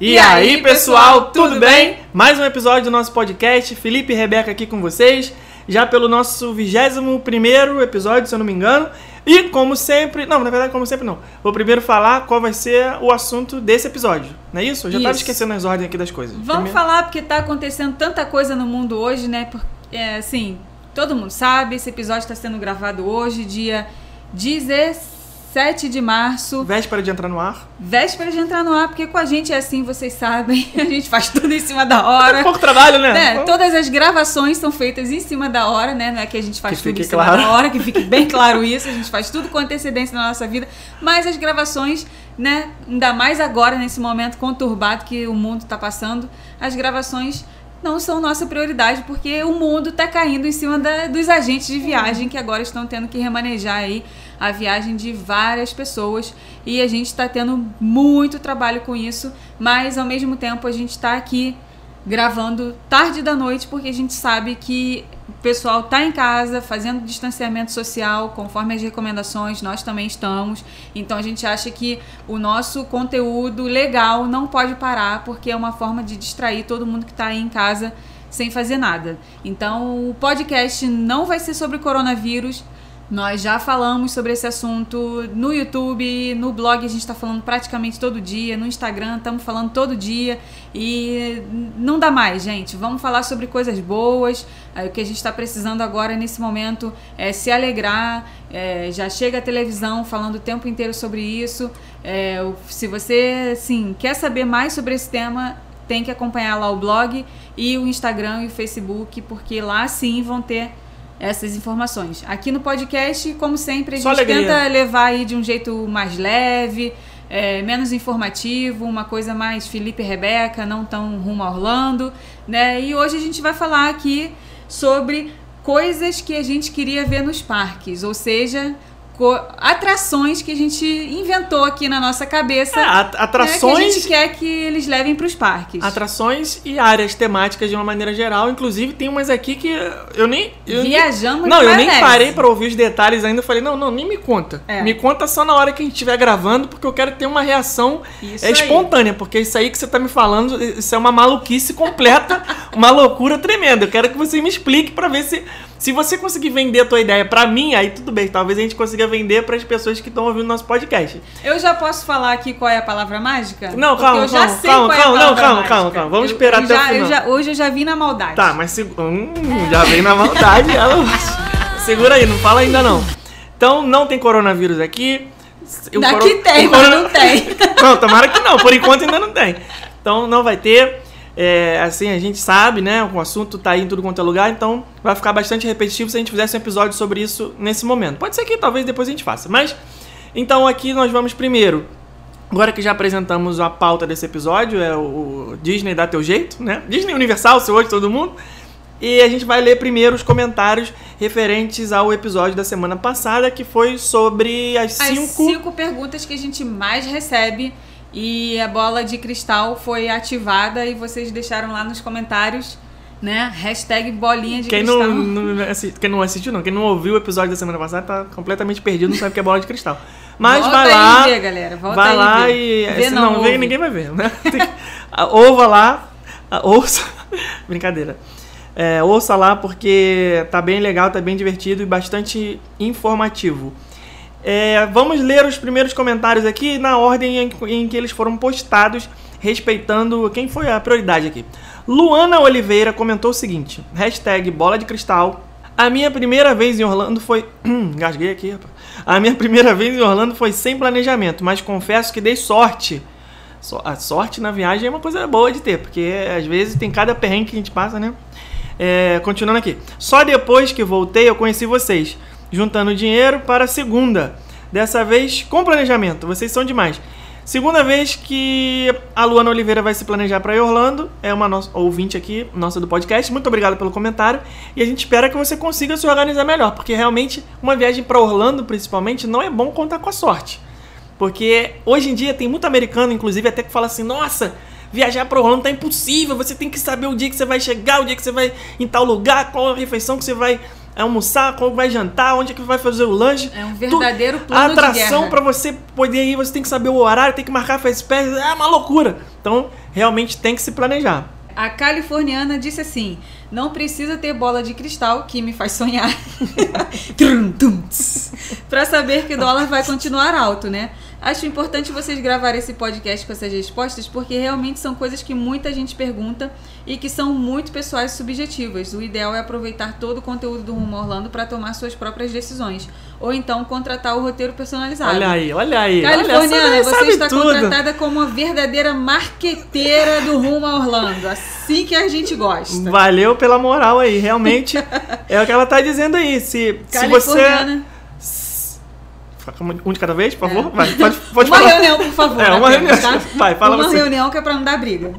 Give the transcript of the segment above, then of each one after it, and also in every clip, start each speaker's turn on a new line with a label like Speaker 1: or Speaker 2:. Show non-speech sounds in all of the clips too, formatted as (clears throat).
Speaker 1: E aí, pessoal, tudo bem? Mais um episódio do nosso podcast. Felipe e Rebeca aqui com vocês, já pelo nosso 21 episódio, se eu não me engano. E como sempre, não, na verdade, como sempre não. Vou primeiro falar qual vai ser o assunto desse episódio. Não é isso? Eu já estava
Speaker 2: Isso.
Speaker 1: esquecendo as ordens aqui das coisas.
Speaker 2: Vamos
Speaker 1: Primeiro-
Speaker 2: falar porque tá acontecendo tanta coisa no mundo hoje, né? Porque, é, assim, todo mundo sabe, esse episódio está sendo gravado hoje, dia 17 de março,
Speaker 1: Véspera de entrar no ar.
Speaker 2: véspera de entrar no ar, porque com a gente é assim, vocês sabem, (laughs) a gente faz tudo em cima da hora.
Speaker 1: Pouco trabalho, né?
Speaker 2: Né? Todas as gravações são feitas em cima da hora, né? Não é que a gente faz
Speaker 1: Que
Speaker 2: tudo em cima
Speaker 1: claro.
Speaker 2: da hora, que fique bem (laughs) claro isso. A gente faz tudo com antecedência na nossa vida. Mas as gravações, né? Ainda mais agora, nesse momento conturbado que o mundo está passando, as gravações não são nossa prioridade, porque o mundo está caindo em cima da- dos agentes de viagem que agora estão tendo que remanejar aí a viagem de várias pessoas. E a gente está tendo muito trabalho com isso, mas ao mesmo tempo a gente está aqui gravando tarde da noite porque a gente sabe que o pessoal tá em casa fazendo distanciamento social conforme as recomendações, nós também estamos. Então a gente acha que o nosso conteúdo legal não pode parar porque é uma forma de distrair todo mundo que está aí em casa sem fazer nada. Então o podcast não vai ser sobre coronavírus. Nós já falamos sobre esse assunto no YouTube, no blog a gente está falando praticamente todo dia, no Instagram estamos falando todo dia e não dá mais, gente. Vamos falar sobre coisas boas. Aí, o que a gente está precisando agora nesse momento é se alegrar. é, já chega a televisão falando o tempo inteiro sobre isso. É, se você, sim, quer saber mais sobre esse tema, tem que acompanhar lá o blog e o Instagram e o Facebook, porque lá sim vão ter essas informações. Aqui no podcast, como sempre, a
Speaker 1: Só
Speaker 2: gente
Speaker 1: alegria.
Speaker 2: tenta levar aí de um jeito mais leve, é, menos informativo, uma coisa mais Felipe e Rebeca, não tão rumo a Orlando, né? E hoje a gente vai falar aqui sobre coisas que a gente queria ver nos parques, ou seja, atrações que a gente inventou aqui na nossa cabeça,
Speaker 1: É, at-
Speaker 2: né, que a
Speaker 1: atrações,
Speaker 2: gente quer que eles levem para os parques.
Speaker 1: atrações e áreas temáticas de uma maneira geral. Inclusive, tem umas aqui que eu nem. Eu nem-
Speaker 2: Viajamos
Speaker 1: Não, eu nem parei pra ouvir os detalhes ainda. Eu falei, não, não, nem me conta.
Speaker 2: É.
Speaker 1: Me conta só na hora que a gente estiver gravando, porque eu quero ter uma reação
Speaker 2: Isso
Speaker 1: é
Speaker 2: aí.
Speaker 1: espontânea, porque isso aí que você tá me falando, isso é uma maluquice completa, (laughs) uma loucura tremenda. Eu quero que você me explique pra ver se se você conseguir vender a tua ideia pra mim, aí tudo bem, talvez a gente consiga vender pras pessoas que estão ouvindo nosso podcast.
Speaker 2: Eu já posso falar aqui qual é a palavra mágica?
Speaker 1: Não,
Speaker 2: Porque
Speaker 1: calma,
Speaker 2: eu já
Speaker 1: calma,
Speaker 2: sei
Speaker 1: calma,
Speaker 2: qual é a
Speaker 1: calma, não, calma,
Speaker 2: mágica.
Speaker 1: calma, calma. Vamos
Speaker 2: Eu-
Speaker 1: esperar
Speaker 2: eu
Speaker 1: até o
Speaker 2: já- eu
Speaker 1: final.
Speaker 2: já- hoje eu já vi na maldade.
Speaker 1: Tá, mas segu- hum, já vem na maldade, (laughs) ela segura aí, não fala ainda não. Então, não tem coronavírus aqui. O
Speaker 2: Daqui
Speaker 1: coro-
Speaker 2: tem,
Speaker 1: o
Speaker 2: mas
Speaker 1: corona-
Speaker 2: não tem. (laughs)
Speaker 1: Não, tomara que não, por enquanto ainda não tem. Então não vai ter. É, assim, a gente sabe, né? O assunto tá aí em tudo quanto é lugar, então vai ficar bastante repetitivo se a gente fizesse um episódio sobre isso nesse momento. Pode ser que talvez depois a gente faça. Mas, então aqui nós vamos primeiro. Agora que já apresentamos a pauta desse episódio, é o Disney dá teu jeito, né? Disney Universal, seu hoje todo mundo. E a gente vai ler primeiro os comentários referentes ao episódio da semana passada, que foi sobre as
Speaker 2: As
Speaker 1: cinco
Speaker 2: cinco perguntas que a gente mais recebe e a bola de cristal foi ativada e vocês deixaram lá nos comentários, né? Hashtag bolinha de
Speaker 1: Quem
Speaker 2: cristal.
Speaker 1: não, não quem não assistiu, não. Quem não ouviu o episódio da semana passada tá completamente perdido, não sabe o que é bola de cristal. Mas
Speaker 2: Volta
Speaker 1: vai
Speaker 2: aí
Speaker 1: lá.
Speaker 2: ver, galera. Volta
Speaker 1: vai lá e.
Speaker 2: Vê
Speaker 1: se
Speaker 2: não,
Speaker 1: não, ninguém vai ver, né? (laughs) Que- ah, Ouva lá. Ouça. (laughs) Brincadeira. É, ouça lá porque tá bem legal, tá bem divertido e bastante informativo. É, vamos ler os primeiros comentários aqui na ordem em, em que eles foram postados, respeitando quem foi a prioridade aqui. Luana Oliveira comentou o seguinte: hashtag bola de cristal. A minha primeira vez em Orlando foi. (clears throat) Gasguei aqui, rapaz. A minha primeira vez em Orlando foi sem planejamento, mas confesso que dei sorte. So- A sorte na viagem é uma coisa boa de ter, porque às vezes tem cada perrengue que a gente passa, né? É, continuando aqui. Só depois que voltei eu conheci vocês, juntando dinheiro para a segunda. Dessa vez com planejamento. Vocês são demais. Segunda vez que a Luana Oliveira vai se planejar para Orlando. É uma nossa ouvinte aqui, nossa do podcast. Muito obrigado pelo comentário. E a gente espera que você consiga se organizar melhor. Porque realmente, uma viagem para Orlando, principalmente, não é bom contar com a sorte. Porque hoje em dia tem muito americano, inclusive, até que fala assim: nossa, viajar para Orlando tá impossível. Você tem que saber o dia que você vai chegar, o dia que você vai em tal lugar, qual a refeição que você vai almoçar, como vai jantar, onde é que vai fazer o lanche.
Speaker 2: É um verdadeiro plano
Speaker 1: A atração pra você poder ir, você tem que saber o horário, tem que marcar faz pés, é uma loucura. Então, realmente tem que se planejar.
Speaker 2: A californiana disse assim: não precisa ter bola de cristal, que me faz sonhar. (laughs) Pra saber que o dólar vai continuar alto, né? Acho importante vocês gravarem esse podcast com essas respostas, porque realmente são coisas que muita gente pergunta e que são muito pessoais e subjetivas. O ideal é aproveitar todo o conteúdo do Rumo Orlando para tomar suas próprias decisões. Ou então contratar o roteiro personalizado.
Speaker 1: Olha aí, olha aí. olha,
Speaker 2: Californiana,
Speaker 1: essa daí
Speaker 2: você está
Speaker 1: tudo.
Speaker 2: contratada como uma verdadeira marqueteira do Rumo a Orlando. Assim que a gente gosta.
Speaker 1: Valeu pela moral aí, realmente é o que ela tá dizendo aí. Se, se você. Um de cada vez, por favor? Vai, pode, (laughs) pode
Speaker 2: uma
Speaker 1: falar.
Speaker 2: reunião, por favor.
Speaker 1: É, uma reunião.
Speaker 2: tá?
Speaker 1: Vai, fala
Speaker 2: Uma
Speaker 1: você.
Speaker 2: reunião que é pra não dar briga.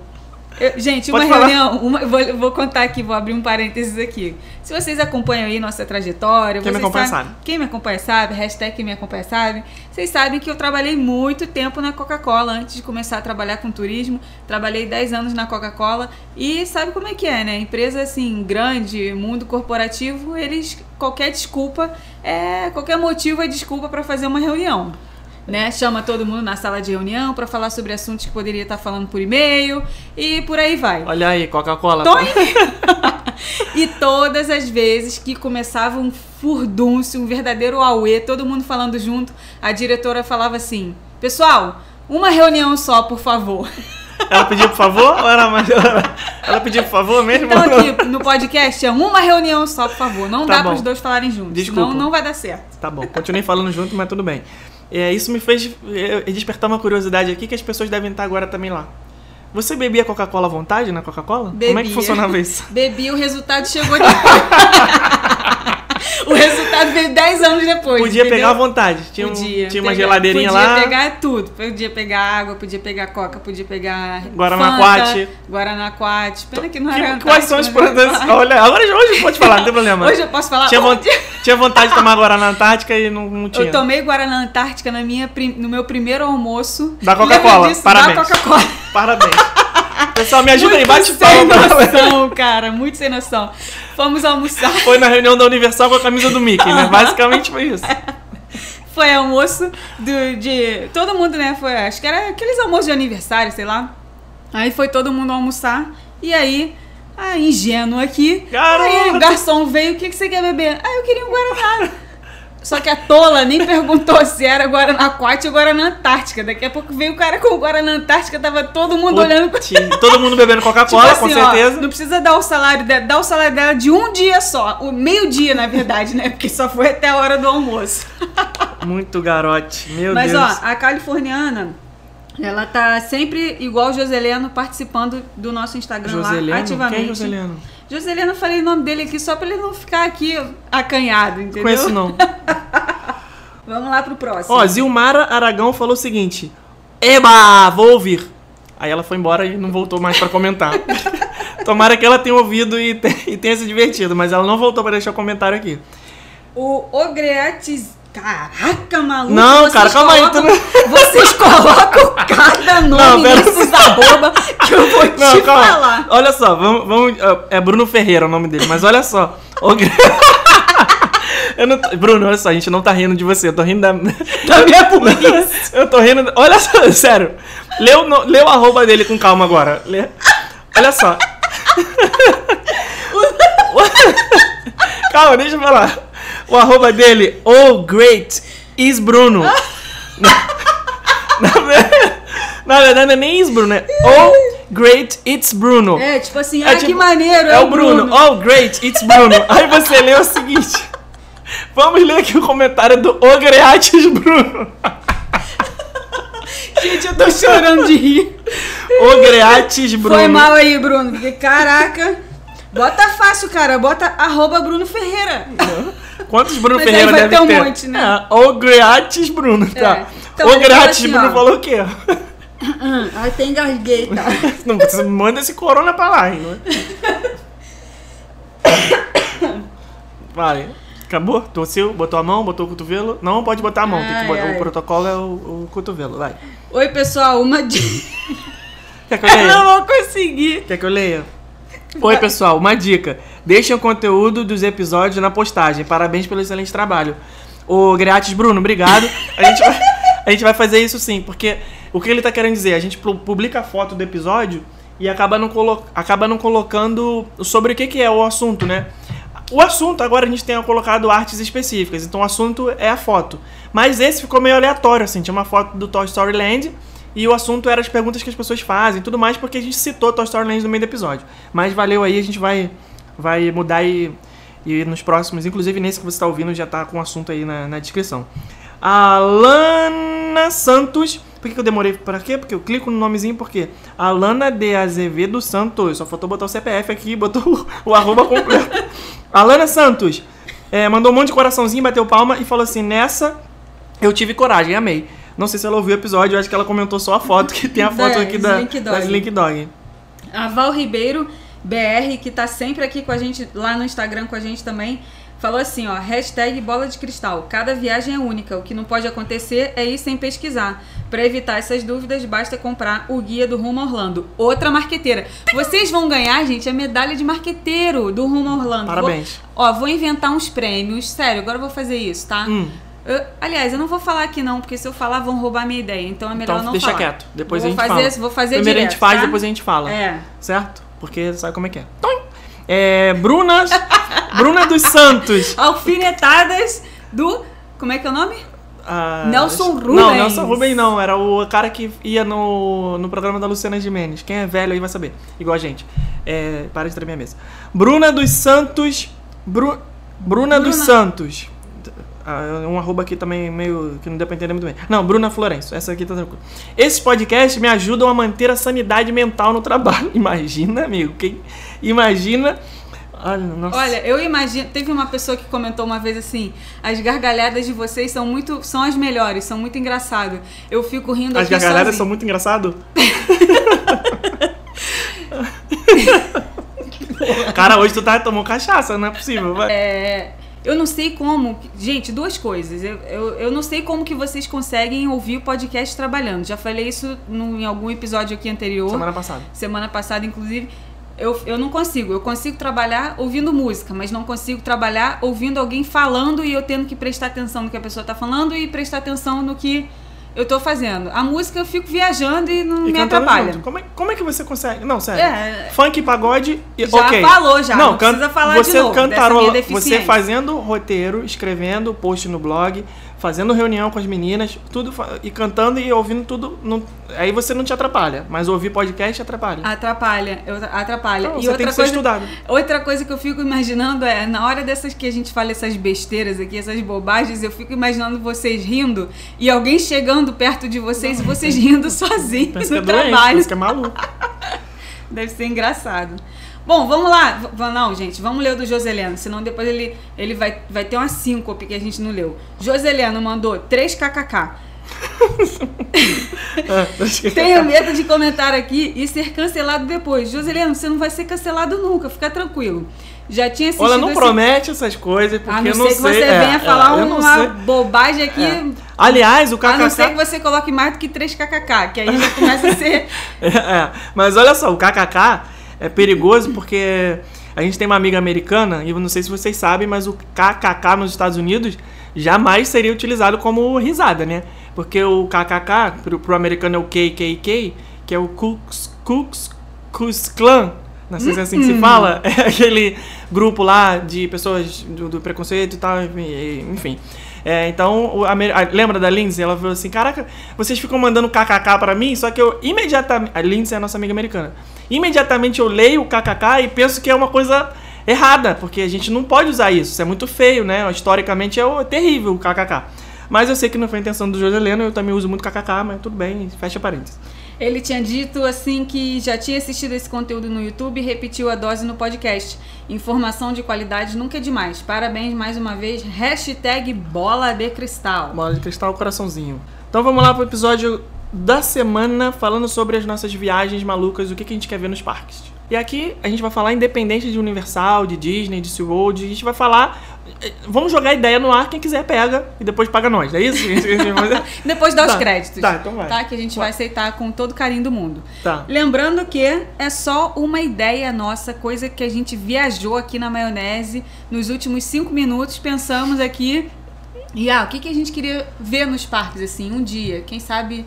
Speaker 2: Eu- gente, uma
Speaker 1: Pode falar.
Speaker 2: reunião, uma, vou, vou contar aqui, vou abrir um parênteses aqui. Se vocês acompanham aí nossa trajetória,
Speaker 1: Quem me acompanha
Speaker 2: sabem-
Speaker 1: sabe.
Speaker 2: Quem me acompanha sabe, hashtag quem me acompanha sabe. Vocês sabem que eu trabalhei muito tempo na Coca-Cola antes de começar a trabalhar com turismo. Trabalhei 10 anos na Coca-Cola e sabe como é que é, né? Empresa assim, grande, mundo corporativo, eles qualquer desculpa, é, qualquer motivo é desculpa para fazer uma reunião. Né? Chama todo mundo na sala de reunião para falar sobre assuntos que poderia estar falando por e-mail e por aí vai.
Speaker 1: Olha aí, Coca-Cola.
Speaker 2: Tô (laughs) E todas as vezes que começava um furdúncio, um verdadeiro auê, todo mundo falando junto, a diretora falava assim: Pessoal, uma reunião só, por favor. (laughs)
Speaker 1: Ela pediu por favor? Ou era mais... (laughs) Ela pediu por favor mesmo?
Speaker 2: Então aqui no podcast é uma reunião só, por favor. Não
Speaker 1: Tá
Speaker 2: dá para os dois falarem juntos.
Speaker 1: Desculpa.
Speaker 2: Senão não vai dar certo.
Speaker 1: Tá bom, continuei falando junto, mas tudo bem. É, isso me fez é, despertar uma curiosidade aqui que as pessoas devem estar agora também lá. Você bebia Coca-Cola à vontade na Coca-Cola? Como é que funcionava isso? (laughs)
Speaker 2: Bebi, o resultado chegou depois. (laughs) o resultado veio 10 anos depois.
Speaker 1: Podia
Speaker 2: entendeu?
Speaker 1: pegar à vontade. Tinha, um-
Speaker 2: Podia.
Speaker 1: tinha uma
Speaker 2: pegar-
Speaker 1: geladeirinha
Speaker 2: podia
Speaker 1: lá.
Speaker 2: pegar tudo. Podia pegar água, podia pegar coca, podia pegar.
Speaker 1: Guaraná
Speaker 2: Fanta,
Speaker 1: Quat.
Speaker 2: Guaraná Quat. Pena que não
Speaker 1: Que-
Speaker 2: era.
Speaker 1: quais são os
Speaker 2: Antártica,
Speaker 1: produtos? Olha, agora hoje pode falar, não tem problema.
Speaker 2: Hoje eu posso falar.
Speaker 1: tinha,
Speaker 2: onde? (laughs)
Speaker 1: tinha vontade de tomar Guaraná Antártica e não, não tinha.
Speaker 2: Eu tomei Guaraná Antártica na minha, no meu primeiro almoço.
Speaker 1: Da Coca-Cola, parabéns.
Speaker 2: Da Coca-Cola.
Speaker 1: Parabéns. Pessoal, me ajuda aí,
Speaker 2: Muito
Speaker 1: bate
Speaker 2: sem
Speaker 1: palma. pra ela.
Speaker 2: noção, cara. Muito sem noção. Fomos almoçar.
Speaker 1: Foi na reunião da Universal com a camisa do Mickey, né? Basicamente foi isso.
Speaker 2: Foi almoço do, de. Todo mundo, né? Foi, acho que era aqueles almoços de aniversário, sei lá. Aí foi todo mundo almoçar. E aí, a ingênua aqui.
Speaker 1: Garota!
Speaker 2: Aí o garçom veio, o que, que você quer beber? Ah, eu queria um Guaraná. Só que a tola nem perguntou se era Guaraná Quat ou Guaraná Antártica. Daqui a pouco veio o cara com o Guaraná Antártica, tava todo mundo olhando pra
Speaker 1: Tinha Todo mundo bebendo
Speaker 2: Tipo
Speaker 1: Coca-Cola,
Speaker 2: assim,
Speaker 1: com
Speaker 2: ó,
Speaker 1: certeza.
Speaker 2: não precisa dar o salário dela, dá o salário dela de um dia só. O meio-dia, na verdade, né? Porque só foi até a hora do almoço. (laughs)
Speaker 1: Muito garote. Meu
Speaker 2: Mas
Speaker 1: Deus.
Speaker 2: ó, a californiana, ela tá sempre igual o Joseleno participando do nosso Instagram lá
Speaker 1: Joseleno?
Speaker 2: ativamente.
Speaker 1: Quem é Joseleno?
Speaker 2: Joseleno, eu falei o nome dele aqui só pra ele não ficar aqui acanhado, entendeu?
Speaker 1: Conheço não. (laughs)
Speaker 2: Vamos lá pro próximo.
Speaker 1: Ó, Zilmara Aragão falou o seguinte: Eba, vou ouvir. Aí ela foi embora e não voltou mais pra comentar. (laughs) Tomara que ela tenha ouvido e, te- tenha se divertido, mas ela não voltou pra deixar o comentário aqui.
Speaker 2: O Ogreates. Caraca, maluco.
Speaker 1: Não, cara, calma aí,
Speaker 2: colocam-
Speaker 1: tu (laughs)
Speaker 2: Vocês colocam cada nome
Speaker 1: Não, pera-
Speaker 2: nesses arroba que eu vou te
Speaker 1: Não, calma.
Speaker 2: falar.
Speaker 1: Olha só, vamos, vamos. É Bruno Ferreira o nome dele, mas olha só. O (laughs) não Bruno, olha só, a gente não tá rindo de você, eu tô rindo da. (laughs)
Speaker 2: Da minha burrice.
Speaker 1: Eu tô rindo. Olha só, sério. Lê o, no- lê o arroba dele com calma agora. Lê- Olha só. calma, deixa eu falar. O arroba dele, oh great, is Bruno. (laughs) na, verdade- na verdade, não é nem is Bruno, é oh great, it's Bruno.
Speaker 2: É, tipo assim,
Speaker 1: É
Speaker 2: ah,
Speaker 1: tipo-
Speaker 2: que maneiro,
Speaker 1: É o Bruno. Oh, great, it's Bruno. (laughs) Aí você lê o seguinte. Vamos ler aqui o comentário do Ogreates Bruno. (laughs)
Speaker 2: Gente, eu tô chorando de rir.
Speaker 1: Ogreates Bruno.
Speaker 2: Foi mal aí, Bruno, porque caraca. Bota fácil, cara. Bota arroba Bruno Ferreira.
Speaker 1: Quantos Bruno
Speaker 2: Mas aí
Speaker 1: Ferreira deve
Speaker 2: ter um
Speaker 1: ter?
Speaker 2: monte, né?
Speaker 1: É, Ogreates Bruno, tá.
Speaker 2: É. Então, fala
Speaker 1: Ogreates
Speaker 2: assim,
Speaker 1: Bruno
Speaker 2: ó.
Speaker 1: falou o quê?
Speaker 2: Ai, tem engasguei, tá? (laughs)
Speaker 1: Não, você manda esse corona pra lá, hein? não é? Vai. Acabou? Tossiu? Botou a mão? Botou o cotovelo? Não pode botar a mão. tem que
Speaker 2: Ai,
Speaker 1: botar-. O protocolo é o, o cotovelo. Vai.
Speaker 2: Oi, pessoal, uma dica.
Speaker 1: Quer que eu leia? (laughs)
Speaker 2: Eu não vou conseguir.
Speaker 1: Quer que eu leia? Oi, pessoal, uma dica. Deixem o conteúdo dos episódios na postagem. Parabéns pelo excelente trabalho. O Grátis Bruno, obrigado. A gente, vai, a gente vai fazer isso sim, porque o que ele tá querendo dizer? A gente pu- publica a foto do episódio e acaba não, colo acaba não colocando sobre o que, que é o assunto, né? O assunto, agora a gente tem colocado artes específicas, então o assunto é a foto. Mas esse ficou meio aleatório, assim, tinha uma foto do Toy Story Land e o assunto era as perguntas que as pessoas fazem tudo mais, porque a gente citou Toy Story Land no meio do episódio. Mas valeu aí, a gente vai, vai mudar e, e nos próximos, inclusive nesse que você está ouvindo, já tá com o assunto aí na, na descrição. A Lana Santos. Por que que eu demorei pra quê? Porque eu clico no nomezinho, porque Alana de Azevedo Santos. Só faltou botar o CPF aqui botou o, o arroba completo. (laughs) Alana Santos. é, mandou um monte de coraçãozinho, bateu palma e falou assim: Nessa eu tive coragem, amei. Não sei se ela ouviu o episódio, eu acho que ela comentou só a foto, que tem a (laughs) foto aqui da,
Speaker 2: Slink Dog.
Speaker 1: da Slink Dog.
Speaker 2: A Val Ribeiro, BR, que tá sempre aqui com a gente, lá no Instagram com a gente também, falou assim, ó, hashtag bola de cristal. Cada viagem é única. O que não pode acontecer é ir sem pesquisar. Para evitar essas dúvidas, basta comprar o guia do Rumo Orlando. Outra marqueteira. Vocês vão ganhar, gente, a medalha de marqueteiro do Rumo Orlando.
Speaker 1: Parabéns.
Speaker 2: Vou, ó, vou inventar uns prêmios. Sério, agora eu vou fazer isso, tá?
Speaker 1: Hum.
Speaker 2: Eu- aliás, eu não vou falar aqui não, porque se eu falar vão roubar minha ideia. Então é melhor
Speaker 1: Então
Speaker 2: não
Speaker 1: deixa
Speaker 2: falar.
Speaker 1: quieto. Depois
Speaker 2: vou
Speaker 1: a gente
Speaker 2: fazer,
Speaker 1: fala.
Speaker 2: Vou fazer
Speaker 1: Primeiro a
Speaker 2: direto,
Speaker 1: gente faz,
Speaker 2: tá?
Speaker 1: depois a gente fala.
Speaker 2: É.
Speaker 1: Certo? Porque sabe como é que é. Toim. É, Bruna, (laughs) Bruna dos Santos.
Speaker 2: Alfinetadas do. Como é que é o nome?
Speaker 1: Ah,
Speaker 2: Nelson
Speaker 1: Não,
Speaker 2: Rubens.
Speaker 1: Nelson Rubens não. Era o cara que ia no, no programa da Luciana Gimenez. Quem é velho aí vai saber. Igual a gente. É, para de tremer a mesa. Bruna dos Santos. Bru, Bruna, dos
Speaker 2: Bruna.
Speaker 1: Santos. Ah, um arroba aqui também meio que não deu pra entender muito bem. Não, Bruna Florenço. Essa aqui tá tranquilo. Esses podcasts me ajudam a manter a sanidade mental no trabalho. (laughs) Imagina, amigo. Quem imagina. Olha, nossa.
Speaker 2: Olha, eu imagino. Teve uma pessoa que comentou uma vez assim: as gargalhadas de vocês são muito. são as melhores, são muito engraçado. Eu fico rindo
Speaker 1: As gargalhadas
Speaker 2: sozinha.
Speaker 1: são muito engraçado. (laughs) Cara, hoje tu tá, tomou cachaça, não é possível. Vai.
Speaker 2: É, eu não sei como. Gente, duas coisas. Eu, eu, eu não sei como que vocês conseguem ouvir o podcast trabalhando. Já falei isso no- em algum episódio aqui anterior.
Speaker 1: Semana passada.
Speaker 2: semana passada, inclusive. Eu, eu não consigo. Eu consigo trabalhar ouvindo música, mas não consigo trabalhar ouvindo alguém falando e eu tendo que prestar atenção no que a pessoa tá falando e prestar atenção no que eu tô fazendo. A música eu fico viajando e não
Speaker 1: E
Speaker 2: me atrapalha.
Speaker 1: junto. Como é, como é que você consegue? Não, sério.
Speaker 2: É.
Speaker 1: Funk, pagode e
Speaker 2: Já
Speaker 1: ok.
Speaker 2: falou, já, não
Speaker 1: can-
Speaker 2: precisa falar de
Speaker 1: você
Speaker 2: novo dessa
Speaker 1: cantarola, Você fazendo roteiro, escrevendo post no blog, fazendo reunião com as meninas, tudo e cantando e ouvindo tudo. não- aí você não te atrapalha, mas ouvir podcast atrapalha.
Speaker 2: Atrapalha, eu, atrapalha.
Speaker 1: Então,
Speaker 2: e
Speaker 1: você
Speaker 2: outra
Speaker 1: tem que ser
Speaker 2: coisa,
Speaker 1: estudado.
Speaker 2: Outra coisa que eu fico imaginando é, na hora dessas que a gente fala essas besteiras aqui, essas bobagens, eu fico imaginando vocês rindo e alguém chegando perto de vocês e vocês rindo (laughs) sozinhos
Speaker 1: é
Speaker 2: no
Speaker 1: doente,
Speaker 2: trabalho.
Speaker 1: pensa que é maluco. (laughs)
Speaker 2: Deve ser engraçado. Bom, vamos lá. Não, gente, vamos ler o do Joseleno, senão depois ele, ele vai, vai ter uma síncope que a gente não leu. Joseleno mandou 3 kkk. (laughs)
Speaker 1: Ah, deixa eu-
Speaker 2: Tenho medo de comentar aqui e ser cancelado depois. Joseleno, você não vai ser cancelado nunca, fica tranquilo. Já tinha assistido
Speaker 1: Olha, não
Speaker 2: esse-
Speaker 1: promete essas coisas, porque
Speaker 2: A não
Speaker 1: eu não
Speaker 2: ser que
Speaker 1: sei.
Speaker 2: você
Speaker 1: é,
Speaker 2: venha
Speaker 1: é,
Speaker 2: falar
Speaker 1: eu não
Speaker 2: uma
Speaker 1: sei.
Speaker 2: bobagem aqui.
Speaker 1: É. Aliás, o
Speaker 2: A não ser que
Speaker 1: KKK.
Speaker 2: você coloque mais do que 3 kkk, que aí já começa a ser. (laughs)
Speaker 1: É, mas olha só, o KKK é perigoso porque a gente tem uma amiga americana, e eu não sei se vocês sabem, mas o KKK nos Estados Unidos jamais seria utilizado como risada, né? Porque o KKK, pro, pro americano é o KKK, que é o Ku Klux- Klan. Não sei se é assim que se fala. (laughs) É aquele grupo lá de pessoas do, do preconceito e tal, enfim. É, então, amer- a- lembra da Lindsay? Ela falou assim: Caraca, vocês ficam mandando kkk pra mim, só que eu imediatamente. A Lindsay é a nossa amiga americana. Imediatamente eu leio o kkk e penso que é uma coisa errada, porque a gente não pode usar isso. Isso é muito feio, né? Historicamente é, terrível o kkk. Mas eu sei que não foi a intenção do Joseleno, eu também uso muito kkk, mas tudo bem, fecha parênteses.
Speaker 2: Ele tinha dito assim que já tinha assistido esse conteúdo no YouTube e repetiu a dose no podcast. Informação de qualidade nunca é demais. Parabéns mais uma vez. Hashtag bola de cristal.
Speaker 1: Bola de cristal, coraçãozinho. Então vamos lá pro episódio da semana falando sobre as nossas viagens malucas, o que, que a gente quer ver nos parques. E aqui a gente vai falar independente de Universal, de Disney, de SeaWorld. A gente vai falar. eh, Vamos jogar a ideia no ar, quem quiser pega e depois paga nós, é isso? (laughs) (laughs)
Speaker 2: Depois dá os
Speaker 1: Tá,
Speaker 2: créditos.
Speaker 1: tá, então vai.
Speaker 2: Tá, que a gente vai aceitar com todo o carinho do mundo.
Speaker 1: Tá.
Speaker 2: Lembrando que é só uma ideia nossa, coisa que a gente viajou aqui na maionese nos últimos cinco minutos. Pensamos aqui. E ah, o que, que a gente queria ver nos parques, assim, um dia? Quem sabe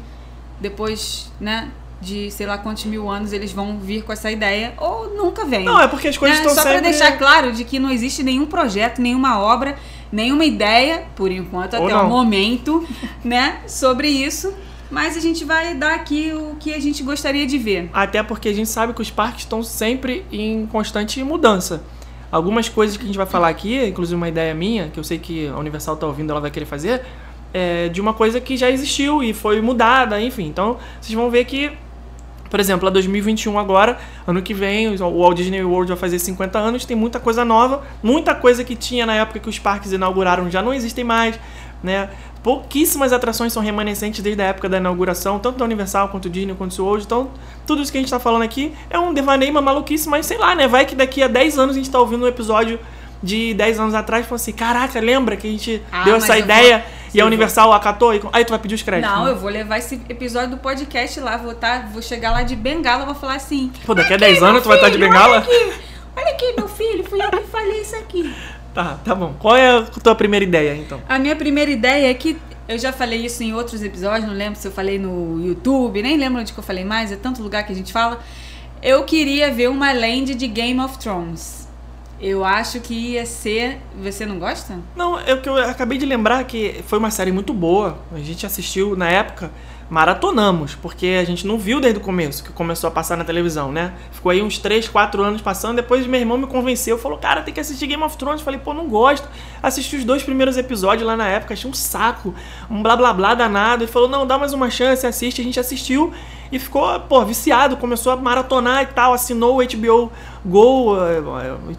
Speaker 2: depois, né? De sei lá quantos mil anos eles vão vir com essa ideia, ou nunca vem.
Speaker 1: Não, é porque as coisas
Speaker 2: Né?
Speaker 1: estão
Speaker 2: Só
Speaker 1: sempre...
Speaker 2: pra deixar claro de que não existe nenhum projeto, nenhuma obra, nenhuma ideia, por enquanto,
Speaker 1: Ou
Speaker 2: até
Speaker 1: não.
Speaker 2: o momento, (laughs) né, sobre isso. Mas a gente vai dar aqui o que a gente gostaria de ver.
Speaker 1: Até porque a gente sabe que os parques estão sempre em constante mudança. Algumas coisas que a gente vai falar aqui, inclusive uma ideia minha, que eu sei que a Universal tá ouvindo, ela vai querer fazer, é de uma coisa que já existiu e foi mudada, enfim. Então, vocês vão ver que, por exemplo, a 2021 agora, ano que vem, o Walt Disney World vai fazer 50 anos, tem muita coisa nova, muita coisa que tinha na época que os parques inauguraram já não existem mais, né? Pouquíssimas atrações são remanescentes desde a época da inauguração, tanto da Universal quanto Disney quanto SeaWorld. Então, tudo isso que a gente tá falando aqui é um devaneio, uma maluquice, mas sei lá, né? Vai que daqui a 10 anos a gente tá ouvindo um episódio de 10 anos atrás e falou assim: caraca, lembra que a gente
Speaker 2: Ah,
Speaker 1: deu essa ideia
Speaker 2: vou-
Speaker 1: e a
Speaker 2: eu
Speaker 1: Universal acatou? E... Aí tu vai pedir os créditos.
Speaker 2: Não,
Speaker 1: né?
Speaker 2: eu vou levar esse episódio do podcast lá, vou, tá, vou chegar lá de bengala, vou falar assim.
Speaker 1: Pô, daqui a
Speaker 2: "Aqui,
Speaker 1: 10
Speaker 2: meu
Speaker 1: anos tu vai estar de
Speaker 2: filho,
Speaker 1: bengala?
Speaker 2: Olha aqui, olha aqui, meu filho, fui eu que falei isso aqui. (laughs)
Speaker 1: Tá, tá bom. Qual é a tua primeira ideia, então?
Speaker 2: A minha primeira ideia é que eu já falei isso em outros episódios, não lembro se eu falei no YouTube, nem lembro onde que eu falei mais, é tanto lugar que a gente fala. Eu queria ver uma land de Game of Thrones. Eu acho que ia ser. Você não gosta?
Speaker 1: Não, é o que eu acabei de lembrar que foi uma série muito boa. A gente assistiu na época, maratonamos, porque a gente não viu desde o começo, que começou a passar na televisão, né? Ficou aí uns 3, 4 anos passando, depois meu irmão me convenceu, falou, cara, tem que assistir Game of Thrones. Eu falei, pô, não gosto. Assisti os dois primeiros episódios lá na época, achei um saco, um blá blá blá danado. Ele falou, não, dá mais uma chance, assiste. A gente assistiu e ficou, pô, viciado, começou a maratonar e tal, assinou o HBO Go, eh,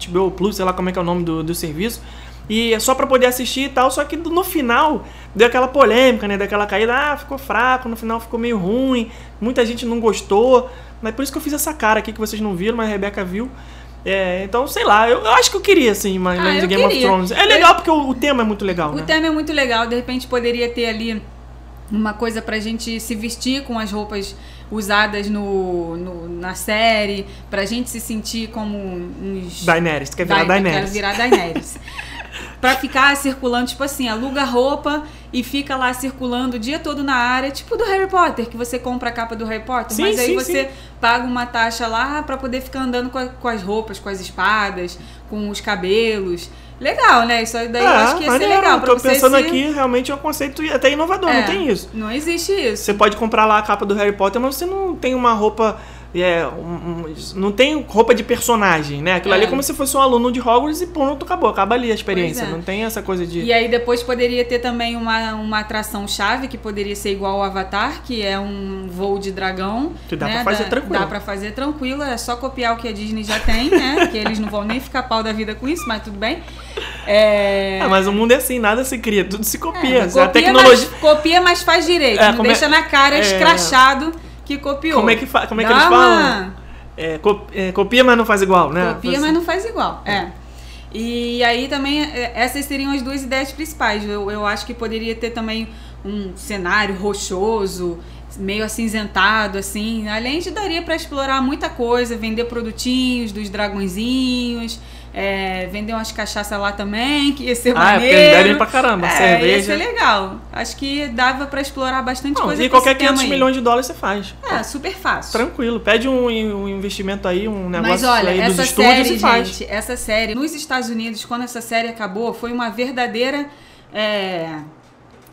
Speaker 1: HBO Plus, sei lá como é que é o nome do, do serviço. E é só pra poder assistir e tal, só que no final deu aquela polêmica, né? Daquela caída, ah, ficou fraco, no final ficou meio ruim, muita gente não gostou. Mas por isso que eu fiz essa cara aqui que vocês não viram, mas a Rebeca viu. É, então, sei lá, eu, eu acho que eu queria, assim, uma
Speaker 2: Ah, eu
Speaker 1: Game of
Speaker 2: queria.
Speaker 1: Thrones. É
Speaker 2: Eu-
Speaker 1: legal porque o, o tema é muito legal,
Speaker 2: O
Speaker 1: né?
Speaker 2: tema é muito legal, de repente poderia ter ali uma coisa pra gente se vestir com as roupas usadas no, no- na série, pra gente se sentir como uns.
Speaker 1: Daenerys, tu quer virar
Speaker 2: eu
Speaker 1: Daenerys.
Speaker 2: Quero virar Daenerys. (laughs) pra ficar circulando, tipo assim, aluga roupa e fica lá circulando o dia todo na área, tipo do Harry Potter, que você compra a capa do Harry Potter,
Speaker 1: Sim,
Speaker 2: mas aí
Speaker 1: sim,
Speaker 2: você
Speaker 1: sim.
Speaker 2: paga uma taxa lá pra poder ficar andando com, a- com as roupas, com as espadas, com os cabelos. Legal, né? Isso daí eu acho que ia ser
Speaker 1: É, maneiro,
Speaker 2: legal pra
Speaker 1: Tô pensando
Speaker 2: se...
Speaker 1: aqui, realmente é um conceito até inovador,
Speaker 2: É,
Speaker 1: não tem isso.
Speaker 2: Não existe isso.
Speaker 1: Você pode comprar lá a capa do Harry Potter, mas você não tem uma roupa. É, um- um- não tem roupa de personagem, né? Aquilo
Speaker 2: É.
Speaker 1: ali é como se fosse um aluno de Hogwarts e pronto, acabou. Acaba ali a experiência.
Speaker 2: É.
Speaker 1: Não tem essa coisa de.
Speaker 2: E aí depois poderia ter também uma, uma atração chave que poderia ser igual ao Avatar, que é um voo de dragão.
Speaker 1: Que dá
Speaker 2: né?
Speaker 1: pra fazer
Speaker 2: Dá-
Speaker 1: tranquilo.
Speaker 2: Dá pra fazer tranquilo, é só copiar o que a Disney já tem, né? (laughs) que eles não vão nem ficar pau da vida com isso, mas tudo bem. É...
Speaker 1: Ah, mas o mundo é assim, nada se cria, tudo se
Speaker 2: É,
Speaker 1: copia.
Speaker 2: copia,
Speaker 1: a tecnologia.
Speaker 2: mas, copia, mas faz direito.
Speaker 1: É,
Speaker 2: não deixa na cara
Speaker 1: é.
Speaker 2: escrachado que copiou.
Speaker 1: Como é que, fa- como é que eles falam? É, co- é, copia, mas não faz igual, né?
Speaker 2: Copia, mas não faz igual. É. E aí também, é, essas seriam as duas ideias principais. Eu, eu acho que poderia ter também um cenário rochoso, meio acinzentado, assim. Além de daria para explorar muita coisa, vender produtinhos dos dragõezinhos, é, vender umas cachaças lá também, que ia ser
Speaker 1: Ah, é porque
Speaker 2: maneiro.
Speaker 1: eles bebem pra caramba,
Speaker 2: é,
Speaker 1: cerveja.
Speaker 2: Ia ser legal. Acho que dava para explorar bastante
Speaker 1: Não,
Speaker 2: coisa
Speaker 1: e qualquer
Speaker 2: tema
Speaker 1: 500
Speaker 2: aí.
Speaker 1: milhões de dólares você faz.
Speaker 2: É, super fácil.
Speaker 1: Tranquilo. Pede um, um investimento aí, um
Speaker 2: Mas
Speaker 1: negócio
Speaker 2: olha,
Speaker 1: aí dos
Speaker 2: essa
Speaker 1: estúdios
Speaker 2: série,
Speaker 1: e faz.
Speaker 2: gente, essa série, nos Estados Unidos, quando essa série acabou, foi uma verdadeira. é,